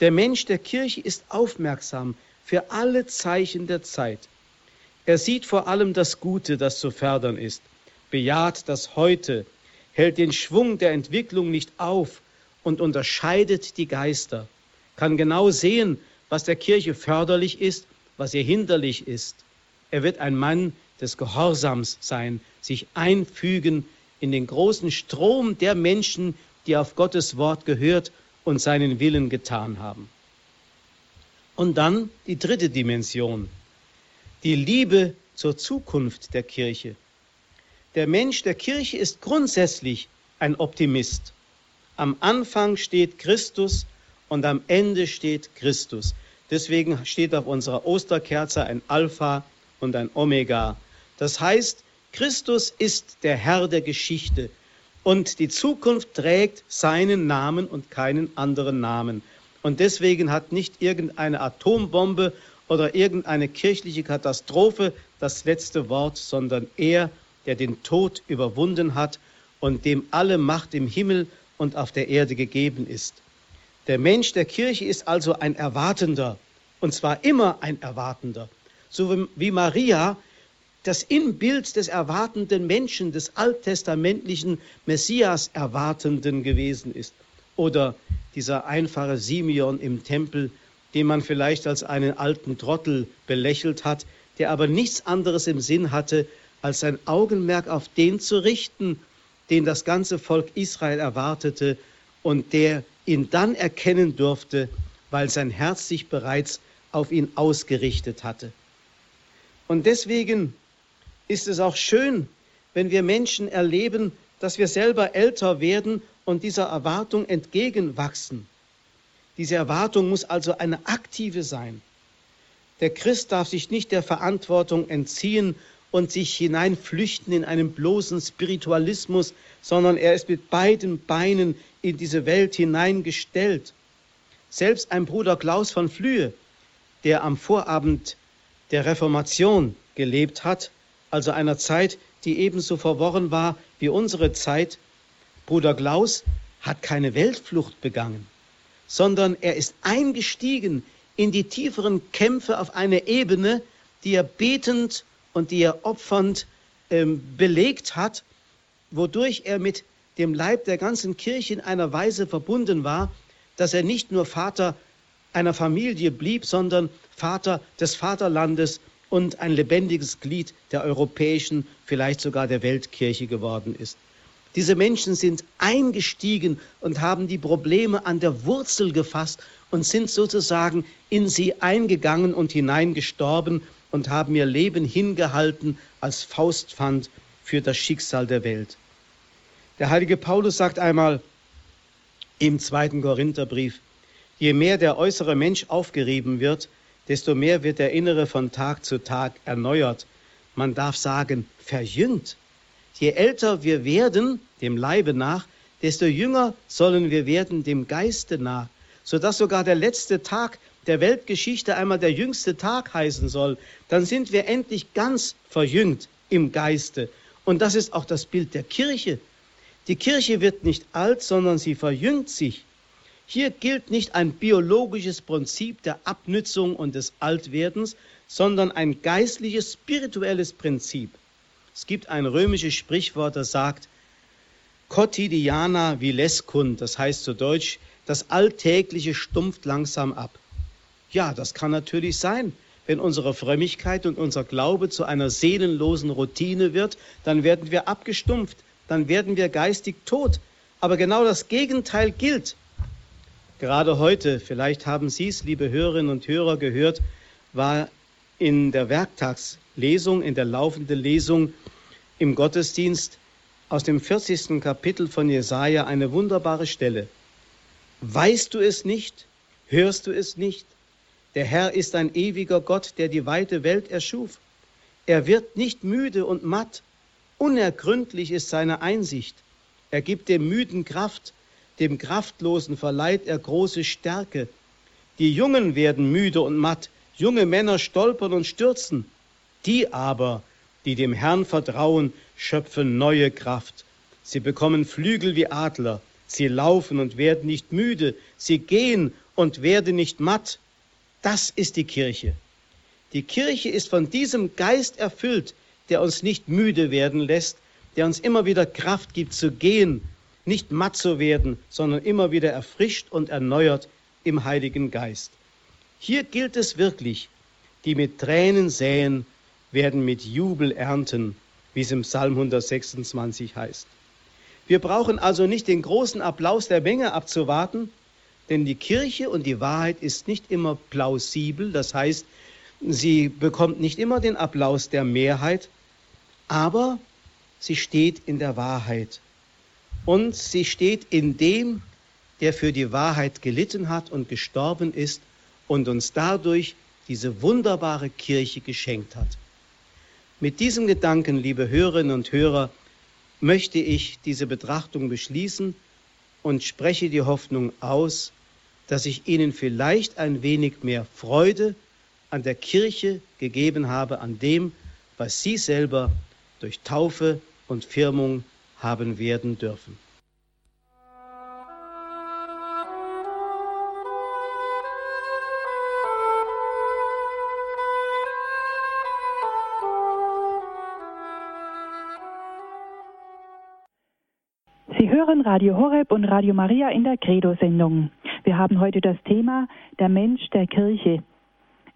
Der Mensch der Kirche ist aufmerksam für alle Zeichen der Zeit. Er sieht vor allem das Gute, das zu fördern ist, bejaht das Heute, hält den Schwung der Entwicklung nicht auf und unterscheidet die Geister, kann genau sehen, was der Kirche förderlich ist, was ihr hinderlich ist. Er wird ein Mann des Gehorsams sein, sich einfügen in den großen Strom der Menschen, die auf Gottes Wort gehört und seinen Willen getan haben. Und dann die dritte Dimension, die Liebe zur Zukunft der Kirche. Der Mensch der Kirche ist grundsätzlich ein Optimist. Am Anfang steht Christus und am Ende steht Christus. Deswegen steht auf unserer Osterkerze ein Alpha und ein Omega. Das heißt, Christus ist der Herr der Geschichte und die Zukunft trägt seinen Namen und keinen anderen Namen. Und deswegen hat nicht irgendeine Atombombe oder irgendeine kirchliche Katastrophe das letzte Wort, sondern er der den Tod überwunden hat und dem alle Macht im Himmel und auf der Erde gegeben ist. Der Mensch der Kirche ist also ein Erwartender, und zwar immer ein Erwartender, so wie Maria das Inbild des erwartenden Menschen, des alttestamentlichen Messias erwartenden gewesen ist. Oder dieser einfache Simeon im Tempel, den man vielleicht als einen alten Trottel belächelt hat, der aber nichts anderes im Sinn hatte, als sein Augenmerk auf den zu richten, den das ganze Volk Israel erwartete und der ihn dann erkennen durfte, weil sein Herz sich bereits auf ihn ausgerichtet hatte. Und deswegen ist es auch schön, wenn wir Menschen erleben, dass wir selber älter werden und dieser Erwartung entgegenwachsen. Diese Erwartung muss also eine aktive sein. Der Christ darf sich nicht der Verantwortung entziehen und sich hineinflüchten in einen bloßen Spiritualismus, sondern er ist mit beiden Beinen in diese Welt hineingestellt. Selbst ein Bruder Klaus von Flühe, der am Vorabend der Reformation gelebt hat, also einer Zeit, die ebenso verworren war wie unsere Zeit, Bruder Klaus hat keine Weltflucht begangen, sondern er ist eingestiegen in die tieferen Kämpfe auf eine Ebene, die er betend und die er opfernd ähm, belegt hat, wodurch er mit dem Leib der ganzen Kirche in einer Weise verbunden war, dass er nicht nur Vater einer Familie blieb, sondern Vater des Vaterlandes und ein lebendiges Glied der europäischen, vielleicht sogar der Weltkirche geworden ist. Diese Menschen sind eingestiegen und haben die Probleme an der Wurzel gefasst und sind sozusagen in sie eingegangen und hineingestorben und haben ihr Leben hingehalten als Faustpfand für das Schicksal der Welt. Der heilige Paulus sagt einmal im zweiten Korintherbrief, je mehr der äußere Mensch aufgerieben wird, desto mehr wird der innere von Tag zu Tag erneuert. Man darf sagen, verjüngt. Je älter wir werden, dem Leibe nach, desto jünger sollen wir werden dem Geiste nach, sodass sogar der letzte Tag der Weltgeschichte einmal der jüngste Tag heißen soll, dann sind wir endlich ganz verjüngt im Geiste. Und das ist auch das Bild der Kirche. Die Kirche wird nicht alt, sondern sie verjüngt sich. Hier gilt nicht ein biologisches Prinzip der Abnützung und des Altwerdens, sondern ein geistliches, spirituelles Prinzip. Es gibt ein römisches Sprichwort, das sagt, quotidiana vilescund, das heißt zu Deutsch, das Alltägliche stumpft langsam ab. Ja, das kann natürlich sein. Wenn unsere Frömmigkeit und unser Glaube zu einer seelenlosen Routine wird, dann werden wir abgestumpft, dann werden wir geistig tot. Aber genau das Gegenteil gilt. Gerade heute, vielleicht haben Sie es, liebe Hörerinnen und Hörer, gehört, war in der Werktagslesung, in der laufenden Lesung im Gottesdienst aus dem 40. Kapitel von Jesaja eine wunderbare Stelle. Weißt du es nicht? Hörst du es nicht? Der Herr ist ein ewiger Gott, der die weite Welt erschuf. Er wird nicht müde und matt. Unergründlich ist seine Einsicht. Er gibt dem Müden Kraft, dem Kraftlosen verleiht er große Stärke. Die Jungen werden müde und matt, junge Männer stolpern und stürzen. Die aber, die dem Herrn vertrauen, schöpfen neue Kraft. Sie bekommen Flügel wie Adler, sie laufen und werden nicht müde, sie gehen und werden nicht matt. Das ist die Kirche. Die Kirche ist von diesem Geist erfüllt, der uns nicht müde werden lässt, der uns immer wieder Kraft gibt zu gehen, nicht matt zu werden, sondern immer wieder erfrischt und erneuert im Heiligen Geist. Hier gilt es wirklich, die mit Tränen säen, werden mit Jubel ernten, wie es im Psalm 126 heißt. Wir brauchen also nicht den großen Applaus der Menge abzuwarten, denn die Kirche und die Wahrheit ist nicht immer plausibel, das heißt, Sie bekommt nicht immer den Applaus der Mehrheit, aber sie steht in der Wahrheit. Und sie steht in dem, der für die Wahrheit gelitten hat und gestorben ist und uns dadurch diese wunderbare Kirche geschenkt hat. Mit diesem Gedanken, liebe Hörerinnen und Hörer, möchte ich diese Betrachtung beschließen und spreche die Hoffnung aus, dass ich Ihnen vielleicht ein wenig mehr Freude an der Kirche gegeben habe, an dem, was Sie selber durch Taufe und Firmung haben werden dürfen. Sie hören Radio Horeb und Radio Maria in der Credo-Sendung. Wir haben heute das Thema Der Mensch der Kirche.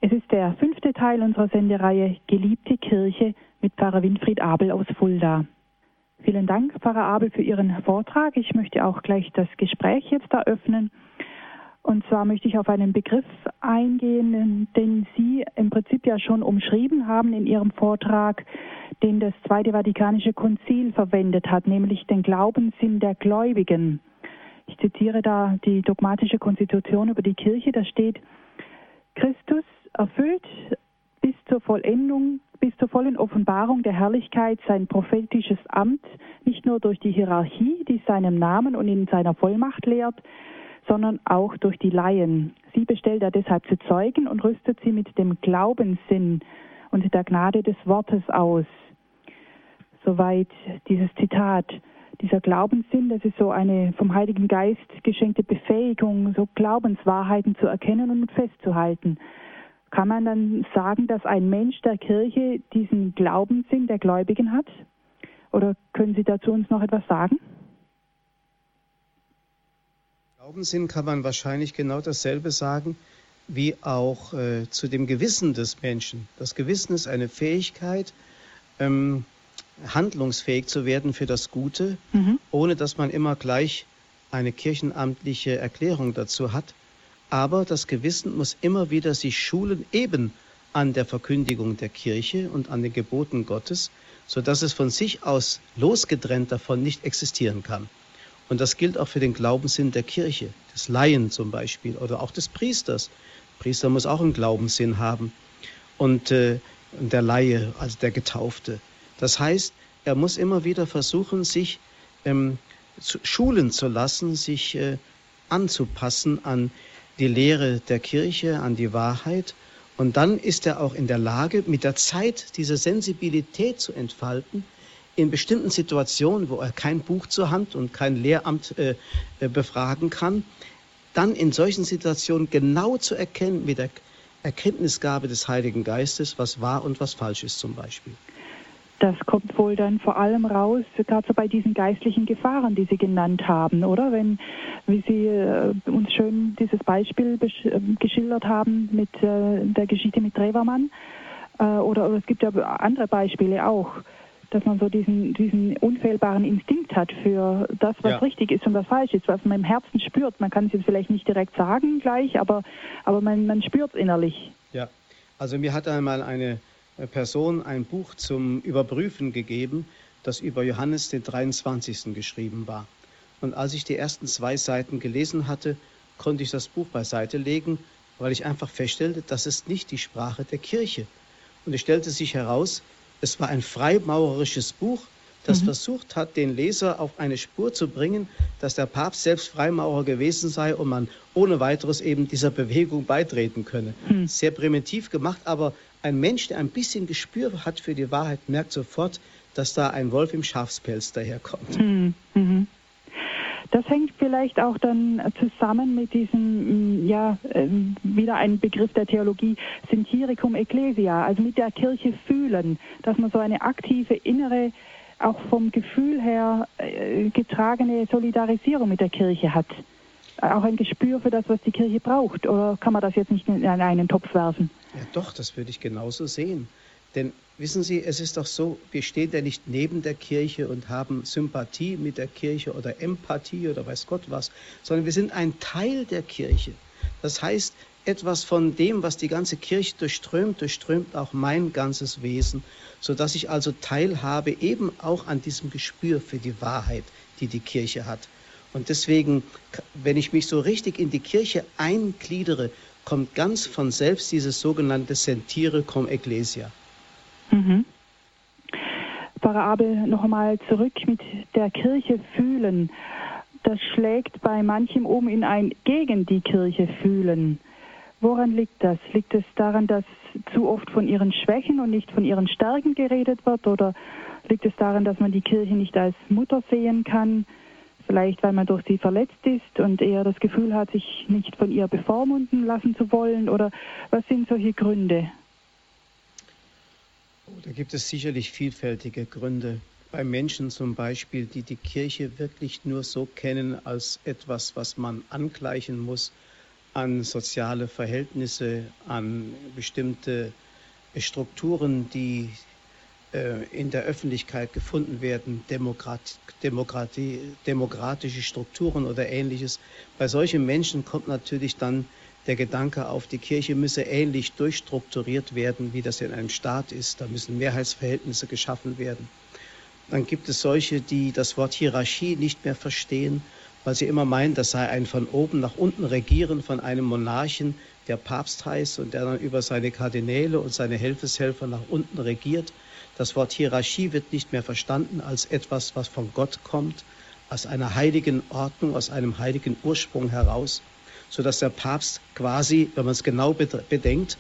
Es ist der fünfte Teil unserer Sendereihe Geliebte Kirche mit Pfarrer Winfried Abel aus Fulda. Vielen Dank, Pfarrer Abel, für Ihren Vortrag. Ich möchte auch gleich das Gespräch jetzt eröffnen. Und zwar möchte ich auf einen Begriff eingehen, den Sie im Prinzip ja schon umschrieben haben in Ihrem Vortrag, den das Zweite Vatikanische Konzil verwendet hat, nämlich den Glaubenssinn der Gläubigen. Ich zitiere da die dogmatische Konstitution über die Kirche. Da steht, Christus erfüllt bis zur Vollendung, bis zur vollen Offenbarung der Herrlichkeit sein prophetisches Amt, nicht nur durch die Hierarchie, die seinem Namen und in seiner Vollmacht lehrt, sondern auch durch die Laien. Sie bestellt er deshalb zu Zeugen und rüstet sie mit dem Glaubenssinn und der Gnade des Wortes aus. Soweit dieses Zitat. Dieser Glaubenssinn, das ist so eine vom Heiligen Geist geschenkte Befähigung, so Glaubenswahrheiten zu erkennen und festzuhalten. Kann man dann sagen, dass ein Mensch der Kirche diesen Glaubenssinn der Gläubigen hat? Oder können Sie dazu uns noch etwas sagen? Glaubenssinn kann man wahrscheinlich genau dasselbe sagen wie auch äh, zu dem Gewissen des Menschen. Das Gewissen ist eine Fähigkeit, ähm, handlungsfähig zu werden für das Gute, mhm. ohne dass man immer gleich eine kirchenamtliche Erklärung dazu hat. Aber das Gewissen muss immer wieder sich schulen, eben an der Verkündigung der Kirche und an den Geboten Gottes, so dass es von sich aus losgetrennt davon nicht existieren kann. Und das gilt auch für den Glaubenssinn der Kirche, des Laien zum Beispiel oder auch des Priesters. Der Priester muss auch einen Glaubenssinn haben und äh, der Laie, also der Getaufte. Das heißt, er muss immer wieder versuchen, sich ähm, zu, schulen zu lassen, sich äh, anzupassen an die Lehre der Kirche, an die Wahrheit. Und dann ist er auch in der Lage, mit der Zeit diese Sensibilität zu entfalten, in bestimmten Situationen, wo er kein Buch zur Hand und kein Lehramt äh, äh, befragen kann, dann in solchen Situationen genau zu erkennen mit der Erkenntnisgabe des Heiligen Geistes, was wahr und was falsch ist zum Beispiel. Das kommt wohl dann vor allem raus, gerade so bei diesen geistlichen Gefahren, die Sie genannt haben, oder? Wenn, wie Sie äh, uns schön dieses Beispiel äh, geschildert haben mit äh, der Geschichte mit Trevermann, oder, oder, es gibt ja andere Beispiele auch, dass man so diesen, diesen unfehlbaren Instinkt hat für das, was ja. richtig ist und was falsch ist, was man im Herzen spürt. Man kann es jetzt vielleicht nicht direkt sagen gleich, aber, aber man, man spürt es innerlich. Ja, also mir hat einmal eine Person ein Buch zum Überprüfen gegeben, das über Johannes den 23. geschrieben war. Und als ich die ersten zwei Seiten gelesen hatte, konnte ich das Buch beiseite legen, weil ich einfach feststellte, das ist nicht die Sprache der Kirche. Und es stellte sich heraus, es war ein freimaurerisches Buch, das mhm. versucht hat, den Leser auf eine Spur zu bringen, dass der Papst selbst Freimaurer gewesen sei und man ohne weiteres eben dieser Bewegung beitreten könne. Mhm. Sehr primitiv gemacht, aber ein Mensch, der ein bisschen Gespür hat für die Wahrheit, merkt sofort, dass da ein Wolf im Schafspelz daherkommt. Mhm. mhm. Das hängt vielleicht auch dann zusammen mit diesem, mm, ja, ähm, wieder ein Begriff der Theologie, Sentiricum Ecclesia, also mit der Kirche fühlen, dass man so eine aktive innere, auch vom Gefühl her äh, getragene Solidarisierung mit der Kirche hat. Auch ein Gespür für das, was die Kirche braucht. Oder kann man das jetzt nicht in einen Topf werfen? Ja, doch, das würde ich genauso sehen. Denn wissen Sie, es ist doch so, wir stehen ja nicht neben der Kirche und haben Sympathie mit der Kirche oder Empathie oder weiß Gott was, sondern wir sind ein Teil der Kirche. Das heißt, etwas von dem, was die ganze Kirche durchströmt, durchströmt auch mein ganzes Wesen, sodass ich also teilhabe eben auch an diesem Gespür für die Wahrheit, die die Kirche hat. Und deswegen, wenn ich mich so richtig in die Kirche eingliedere, kommt ganz von selbst dieses sogenannte Sentire cum Ecclesia. Mhm. Pfarrer Abel, noch einmal zurück mit der Kirche fühlen. Das schlägt bei manchem um in ein gegen die Kirche fühlen. Woran liegt das? Liegt es daran, dass zu oft von ihren Schwächen und nicht von ihren Stärken geredet wird? Oder liegt es daran, dass man die Kirche nicht als Mutter sehen kann? Vielleicht, weil man durch sie verletzt ist und eher das Gefühl hat, sich nicht von ihr bevormunden lassen zu wollen? Oder was sind solche Gründe? Da gibt es sicherlich vielfältige Gründe. Bei Menschen zum Beispiel, die die Kirche wirklich nur so kennen als etwas, was man angleichen muss an soziale Verhältnisse, an bestimmte Strukturen, die in der Öffentlichkeit gefunden werden, Demokrat, Demokratie, demokratische Strukturen oder ähnliches. Bei solchen Menschen kommt natürlich dann der Gedanke auf, die Kirche müsse ähnlich durchstrukturiert werden, wie das in einem Staat ist. Da müssen Mehrheitsverhältnisse geschaffen werden. Dann gibt es solche, die das Wort Hierarchie nicht mehr verstehen, weil sie immer meinen, das sei ein von oben nach unten Regieren von einem Monarchen, der Papst heißt und der dann über seine Kardinäle und seine Helfeshelfer nach unten regiert. Das Wort Hierarchie wird nicht mehr verstanden als etwas, was von Gott kommt, aus einer heiligen Ordnung, aus einem heiligen Ursprung heraus sodass der Papst quasi, wenn man es genau bedenkt,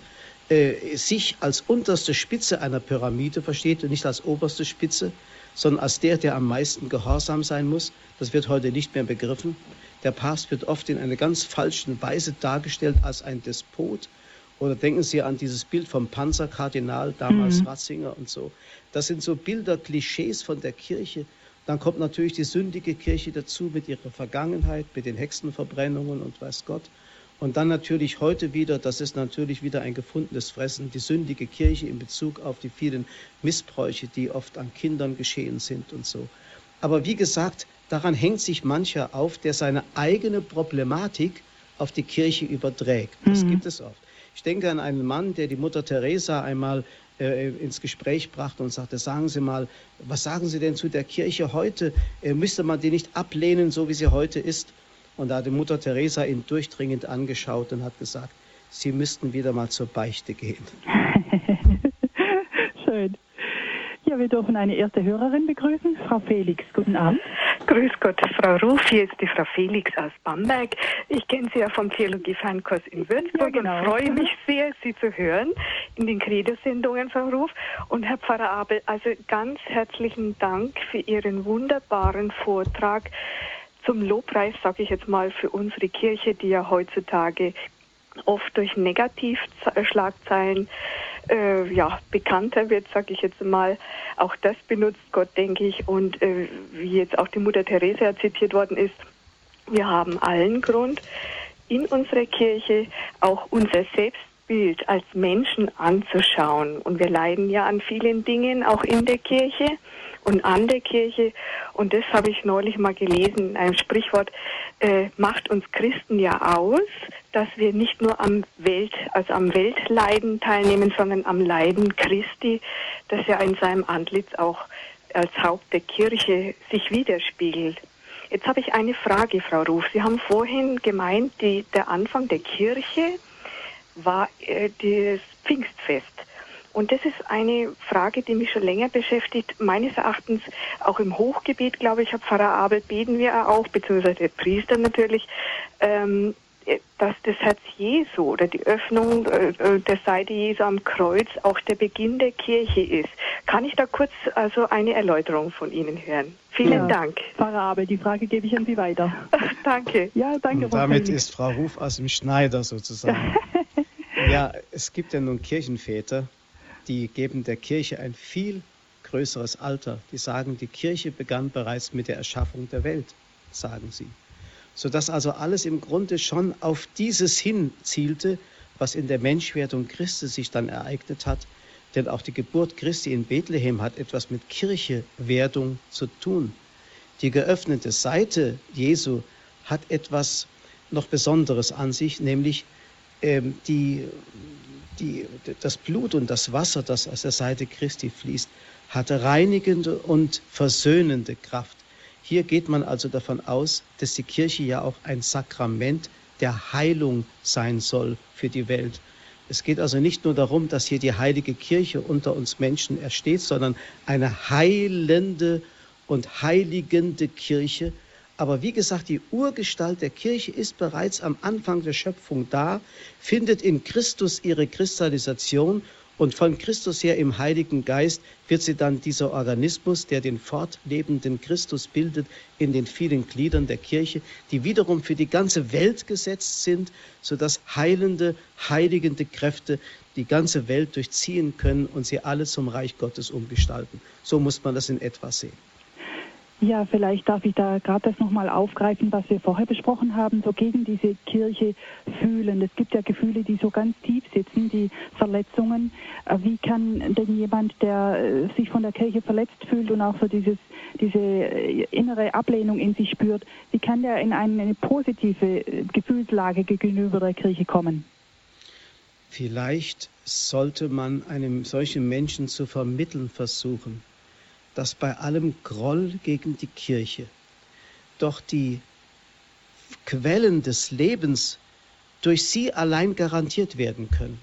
äh, sich als unterste Spitze einer Pyramide versteht und nicht als oberste Spitze, sondern als der, der am meisten gehorsam sein muss. Das wird heute nicht mehr begriffen. Der Papst wird oft in einer ganz falschen Weise dargestellt als ein Despot. Oder denken Sie an dieses Bild vom Panzerkardinal, damals mhm. Ratzinger und so. Das sind so Bilder, Klischees von der Kirche, dann kommt natürlich die sündige Kirche dazu mit ihrer Vergangenheit, mit den Hexenverbrennungen und weiß Gott. Und dann natürlich heute wieder, das ist natürlich wieder ein gefundenes Fressen, die sündige Kirche in Bezug auf die vielen Missbräuche, die oft an Kindern geschehen sind und so. Aber wie gesagt, daran hängt sich mancher auf, der seine eigene Problematik auf die Kirche überträgt. Das mhm. gibt es oft. Ich denke an einen Mann, der die Mutter Teresa einmal äh, ins Gespräch brachte und sagte, sagen Sie mal, was sagen Sie denn zu der Kirche heute? Äh, müsste man die nicht ablehnen, so wie sie heute ist? Und da hat die Mutter Teresa ihn durchdringend angeschaut und hat gesagt, Sie müssten wieder mal zur Beichte gehen. Schön. Ja, wir dürfen eine erste Hörerin begrüßen, Frau Felix. Guten Abend. Grüß Gott, Frau Ruf, hier ist die Frau Felix aus Bamberg. Ich kenne Sie ja vom Theologie-Fernkurs in Würzburg ja, genau. und freue mich sehr, Sie zu hören in den Credo-Sendungen, Frau Ruf. Und Herr Pfarrer Abel, also ganz herzlichen Dank für Ihren wunderbaren Vortrag zum Lobpreis, sage ich jetzt mal, für unsere Kirche, die ja heutzutage oft durch Negativschlagzeilen äh, ja, bekannter wird, sage ich jetzt mal. Auch das benutzt Gott, denke ich. Und äh, wie jetzt auch die Mutter Teresa zitiert worden ist, wir haben allen Grund, in unserer Kirche auch unser Selbstbild als Menschen anzuschauen. Und wir leiden ja an vielen Dingen, auch in der Kirche und an der Kirche. Und das habe ich neulich mal gelesen in einem Sprichwort, äh, macht uns Christen ja aus, dass wir nicht nur am Welt, also am Weltleiden teilnehmen, sondern am Leiden Christi, das ja in seinem Antlitz auch als Haupt der Kirche sich widerspiegelt. Jetzt habe ich eine Frage, Frau Ruf. Sie haben vorhin gemeint, die, der Anfang der Kirche war äh, das Pfingstfest. Und das ist eine Frage, die mich schon länger beschäftigt. Meines Erachtens auch im Hochgebet, glaube ich, hat Pfarrer Abel beten wir auch, beziehungsweise der Priester natürlich, ähm, dass das Herz Jesu oder die Öffnung äh, äh, der Seite Jesu am Kreuz auch der Beginn der Kirche ist. Kann ich da kurz also eine Erläuterung von Ihnen hören? Vielen ja, Dank. Pfarrer Abel, die Frage gebe ich an Sie weiter. danke. Ja, danke. Und damit ist Frau Ruf aus dem Schneider sozusagen. ja, es gibt ja nun Kirchenväter, die geben der Kirche ein viel größeres Alter. Die sagen, die Kirche begann bereits mit der Erschaffung der Welt, sagen sie sodass also alles im Grunde schon auf dieses hinzielte, was in der Menschwerdung Christi sich dann ereignet hat. Denn auch die Geburt Christi in Bethlehem hat etwas mit Kirchewerdung zu tun. Die geöffnete Seite Jesu hat etwas noch Besonderes an sich, nämlich ähm, die, die, das Blut und das Wasser, das aus der Seite Christi fließt, hat reinigende und versöhnende Kraft. Hier geht man also davon aus, dass die Kirche ja auch ein Sakrament der Heilung sein soll für die Welt. Es geht also nicht nur darum, dass hier die heilige Kirche unter uns Menschen ersteht, sondern eine heilende und heiligende Kirche. Aber wie gesagt, die Urgestalt der Kirche ist bereits am Anfang der Schöpfung da, findet in Christus ihre Kristallisation und von Christus her im Heiligen Geist wird sie dann dieser Organismus, der den fortlebenden Christus bildet, in den vielen Gliedern der Kirche, die wiederum für die ganze Welt gesetzt sind, sodass heilende, heiligende Kräfte die ganze Welt durchziehen können und sie alle zum Reich Gottes umgestalten. So muss man das in etwa sehen. Ja, vielleicht darf ich da gerade das nochmal aufgreifen, was wir vorher besprochen haben, so gegen diese Kirche fühlen. Es gibt ja Gefühle, die so ganz tief sitzen, die Verletzungen. Äh, wie kann denn jemand, der äh, sich von der Kirche verletzt fühlt und auch so dieses, diese äh, innere Ablehnung in sich spürt, wie kann der in eine positive Gefühlslage gegenüber der Kirche kommen? Vielleicht sollte man einem solchen Menschen zu vermitteln versuchen dass bei allem Groll gegen die Kirche doch die Quellen des Lebens durch sie allein garantiert werden können.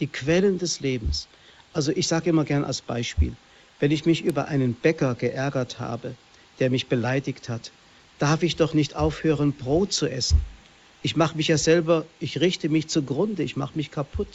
Die Quellen des Lebens. Also ich sage immer gern als Beispiel, wenn ich mich über einen Bäcker geärgert habe, der mich beleidigt hat, darf ich doch nicht aufhören, Brot zu essen. Ich mache mich ja selber, ich richte mich zugrunde, ich mache mich kaputt.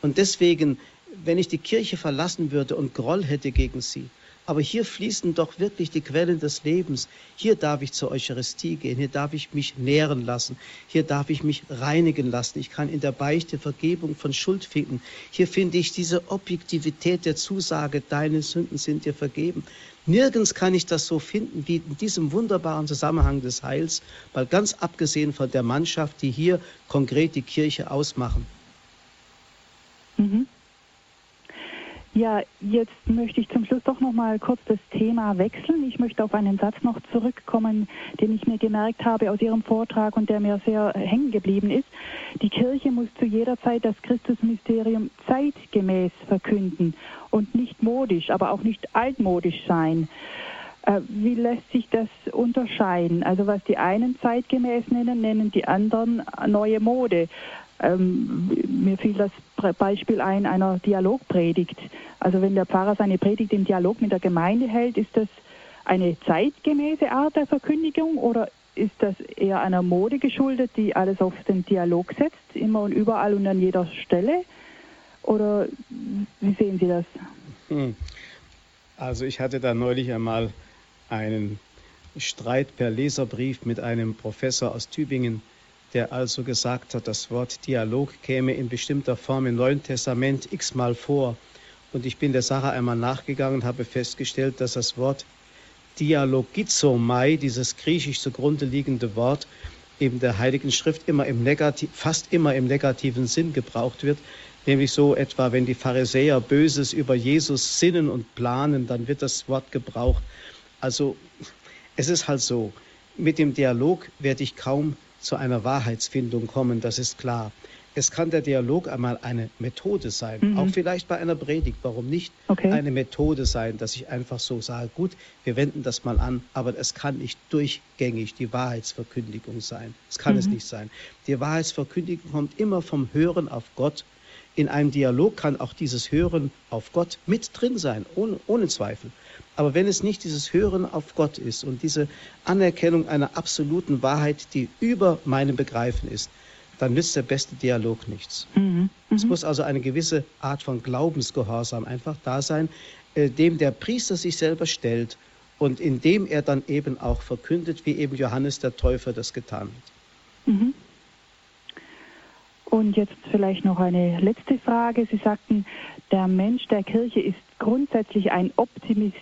Und deswegen, wenn ich die Kirche verlassen würde und Groll hätte gegen sie, aber hier fließen doch wirklich die Quellen des Lebens. Hier darf ich zur Eucharistie gehen, hier darf ich mich nähren lassen, hier darf ich mich reinigen lassen. Ich kann in der Beichte Vergebung von Schuld finden. Hier finde ich diese Objektivität der Zusage, deine Sünden sind dir vergeben. Nirgends kann ich das so finden wie in diesem wunderbaren Zusammenhang des Heils, mal ganz abgesehen von der Mannschaft, die hier konkret die Kirche ausmachen. Mhm. Ja, jetzt möchte ich zum Schluss doch noch mal kurz das Thema wechseln. Ich möchte auf einen Satz noch zurückkommen, den ich mir gemerkt habe aus Ihrem Vortrag und der mir sehr hängen geblieben ist. Die Kirche muss zu jeder Zeit das Christusmysterium zeitgemäß verkünden und nicht modisch, aber auch nicht altmodisch sein. Äh, wie lässt sich das unterscheiden? Also was die einen zeitgemäß nennen, nennen die anderen neue Mode. Ähm, mir fiel das Beispiel ein einer Dialogpredigt. Also wenn der Pfarrer seine Predigt im Dialog mit der Gemeinde hält, ist das eine zeitgemäße Art der Verkündigung oder ist das eher einer Mode geschuldet, die alles auf den Dialog setzt, immer und überall und an jeder Stelle? Oder wie sehen Sie das? Hm. Also ich hatte da neulich einmal einen Streit per Leserbrief mit einem Professor aus Tübingen, der also gesagt hat, das Wort Dialog käme in bestimmter Form im Neuen Testament x-mal vor. Und ich bin der Sache einmal nachgegangen und habe festgestellt, dass das Wort Dialogizomai, dieses griechisch zugrunde liegende Wort, eben der Heiligen Schrift immer im Negativ, fast immer im negativen Sinn gebraucht wird. Nämlich so etwa, wenn die Pharisäer Böses über Jesus sinnen und planen, dann wird das Wort gebraucht. Also es ist halt so, mit dem Dialog werde ich kaum zu einer Wahrheitsfindung kommen, das ist klar. Es kann der Dialog einmal eine Methode sein, mhm. auch vielleicht bei einer Predigt, warum nicht okay. eine Methode sein, dass ich einfach so sage, gut, wir wenden das mal an, aber es kann nicht durchgängig die Wahrheitsverkündigung sein. Es kann mhm. es nicht sein. Die Wahrheitsverkündigung kommt immer vom Hören auf Gott. In einem Dialog kann auch dieses Hören auf Gott mit drin sein, ohne, ohne Zweifel. Aber wenn es nicht dieses Hören auf Gott ist und diese Anerkennung einer absoluten Wahrheit, die über meinem Begreifen ist, dann nützt der beste Dialog nichts. Mhm. Es mhm. muss also eine gewisse Art von Glaubensgehorsam einfach da sein, äh, dem der Priester sich selber stellt und in dem er dann eben auch verkündet, wie eben Johannes der Täufer das getan hat. Mhm. Und jetzt vielleicht noch eine letzte Frage. Sie sagten, der Mensch der Kirche ist grundsätzlich ein Optimist.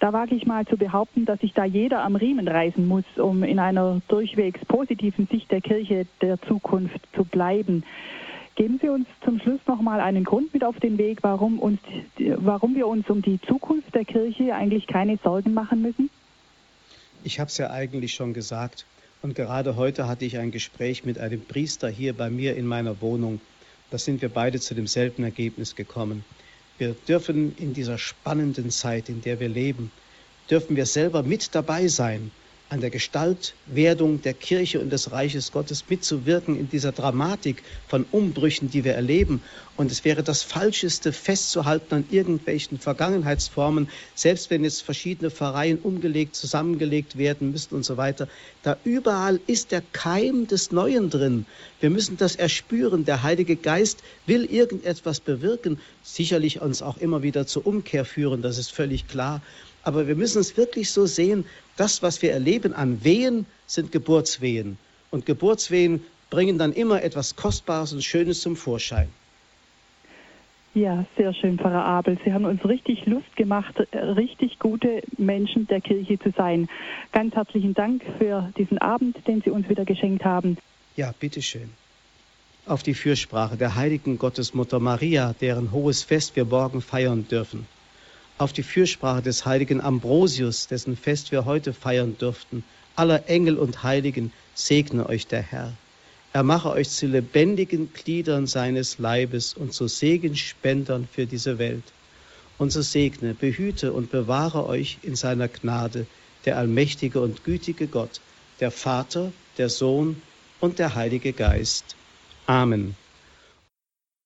Da wage ich mal zu behaupten, dass sich da jeder am Riemen reißen muss, um in einer durchwegs positiven Sicht der Kirche der Zukunft zu bleiben. Geben Sie uns zum Schluss noch mal einen Grund mit auf den Weg, warum, uns, warum wir uns um die Zukunft der Kirche eigentlich keine Sorgen machen müssen? Ich habe es ja eigentlich schon gesagt. Und gerade heute hatte ich ein Gespräch mit einem Priester hier bei mir in meiner Wohnung. Da sind wir beide zu demselben Ergebnis gekommen. Wir dürfen in dieser spannenden Zeit, in der wir leben, dürfen wir selber mit dabei sein an der Gestaltwerdung der Kirche und des Reiches Gottes mitzuwirken in dieser Dramatik von Umbrüchen, die wir erleben. Und es wäre das Falscheste, festzuhalten an irgendwelchen Vergangenheitsformen, selbst wenn jetzt verschiedene Pfarreien umgelegt, zusammengelegt werden müssten und so weiter. Da überall ist der Keim des Neuen drin. Wir müssen das erspüren. Der Heilige Geist will irgendetwas bewirken, sicherlich uns auch immer wieder zur Umkehr führen, das ist völlig klar. Aber wir müssen es wirklich so sehen, das, was wir erleben an Wehen, sind Geburtswehen. Und Geburtswehen bringen dann immer etwas Kostbares und Schönes zum Vorschein. Ja, sehr schön, Pfarrer Abel. Sie haben uns richtig Lust gemacht, richtig gute Menschen der Kirche zu sein. Ganz herzlichen Dank für diesen Abend, den Sie uns wieder geschenkt haben. Ja, bitteschön. Auf die Fürsprache der heiligen Gottesmutter Maria, deren hohes Fest wir morgen feiern dürfen auf die Fürsprache des heiligen Ambrosius, dessen Fest wir heute feiern dürften, aller Engel und Heiligen, segne euch der Herr. Er mache euch zu lebendigen Gliedern seines Leibes und zu Segenspendern für diese Welt. Und so segne, behüte und bewahre euch in seiner Gnade der allmächtige und gütige Gott, der Vater, der Sohn und der Heilige Geist. Amen.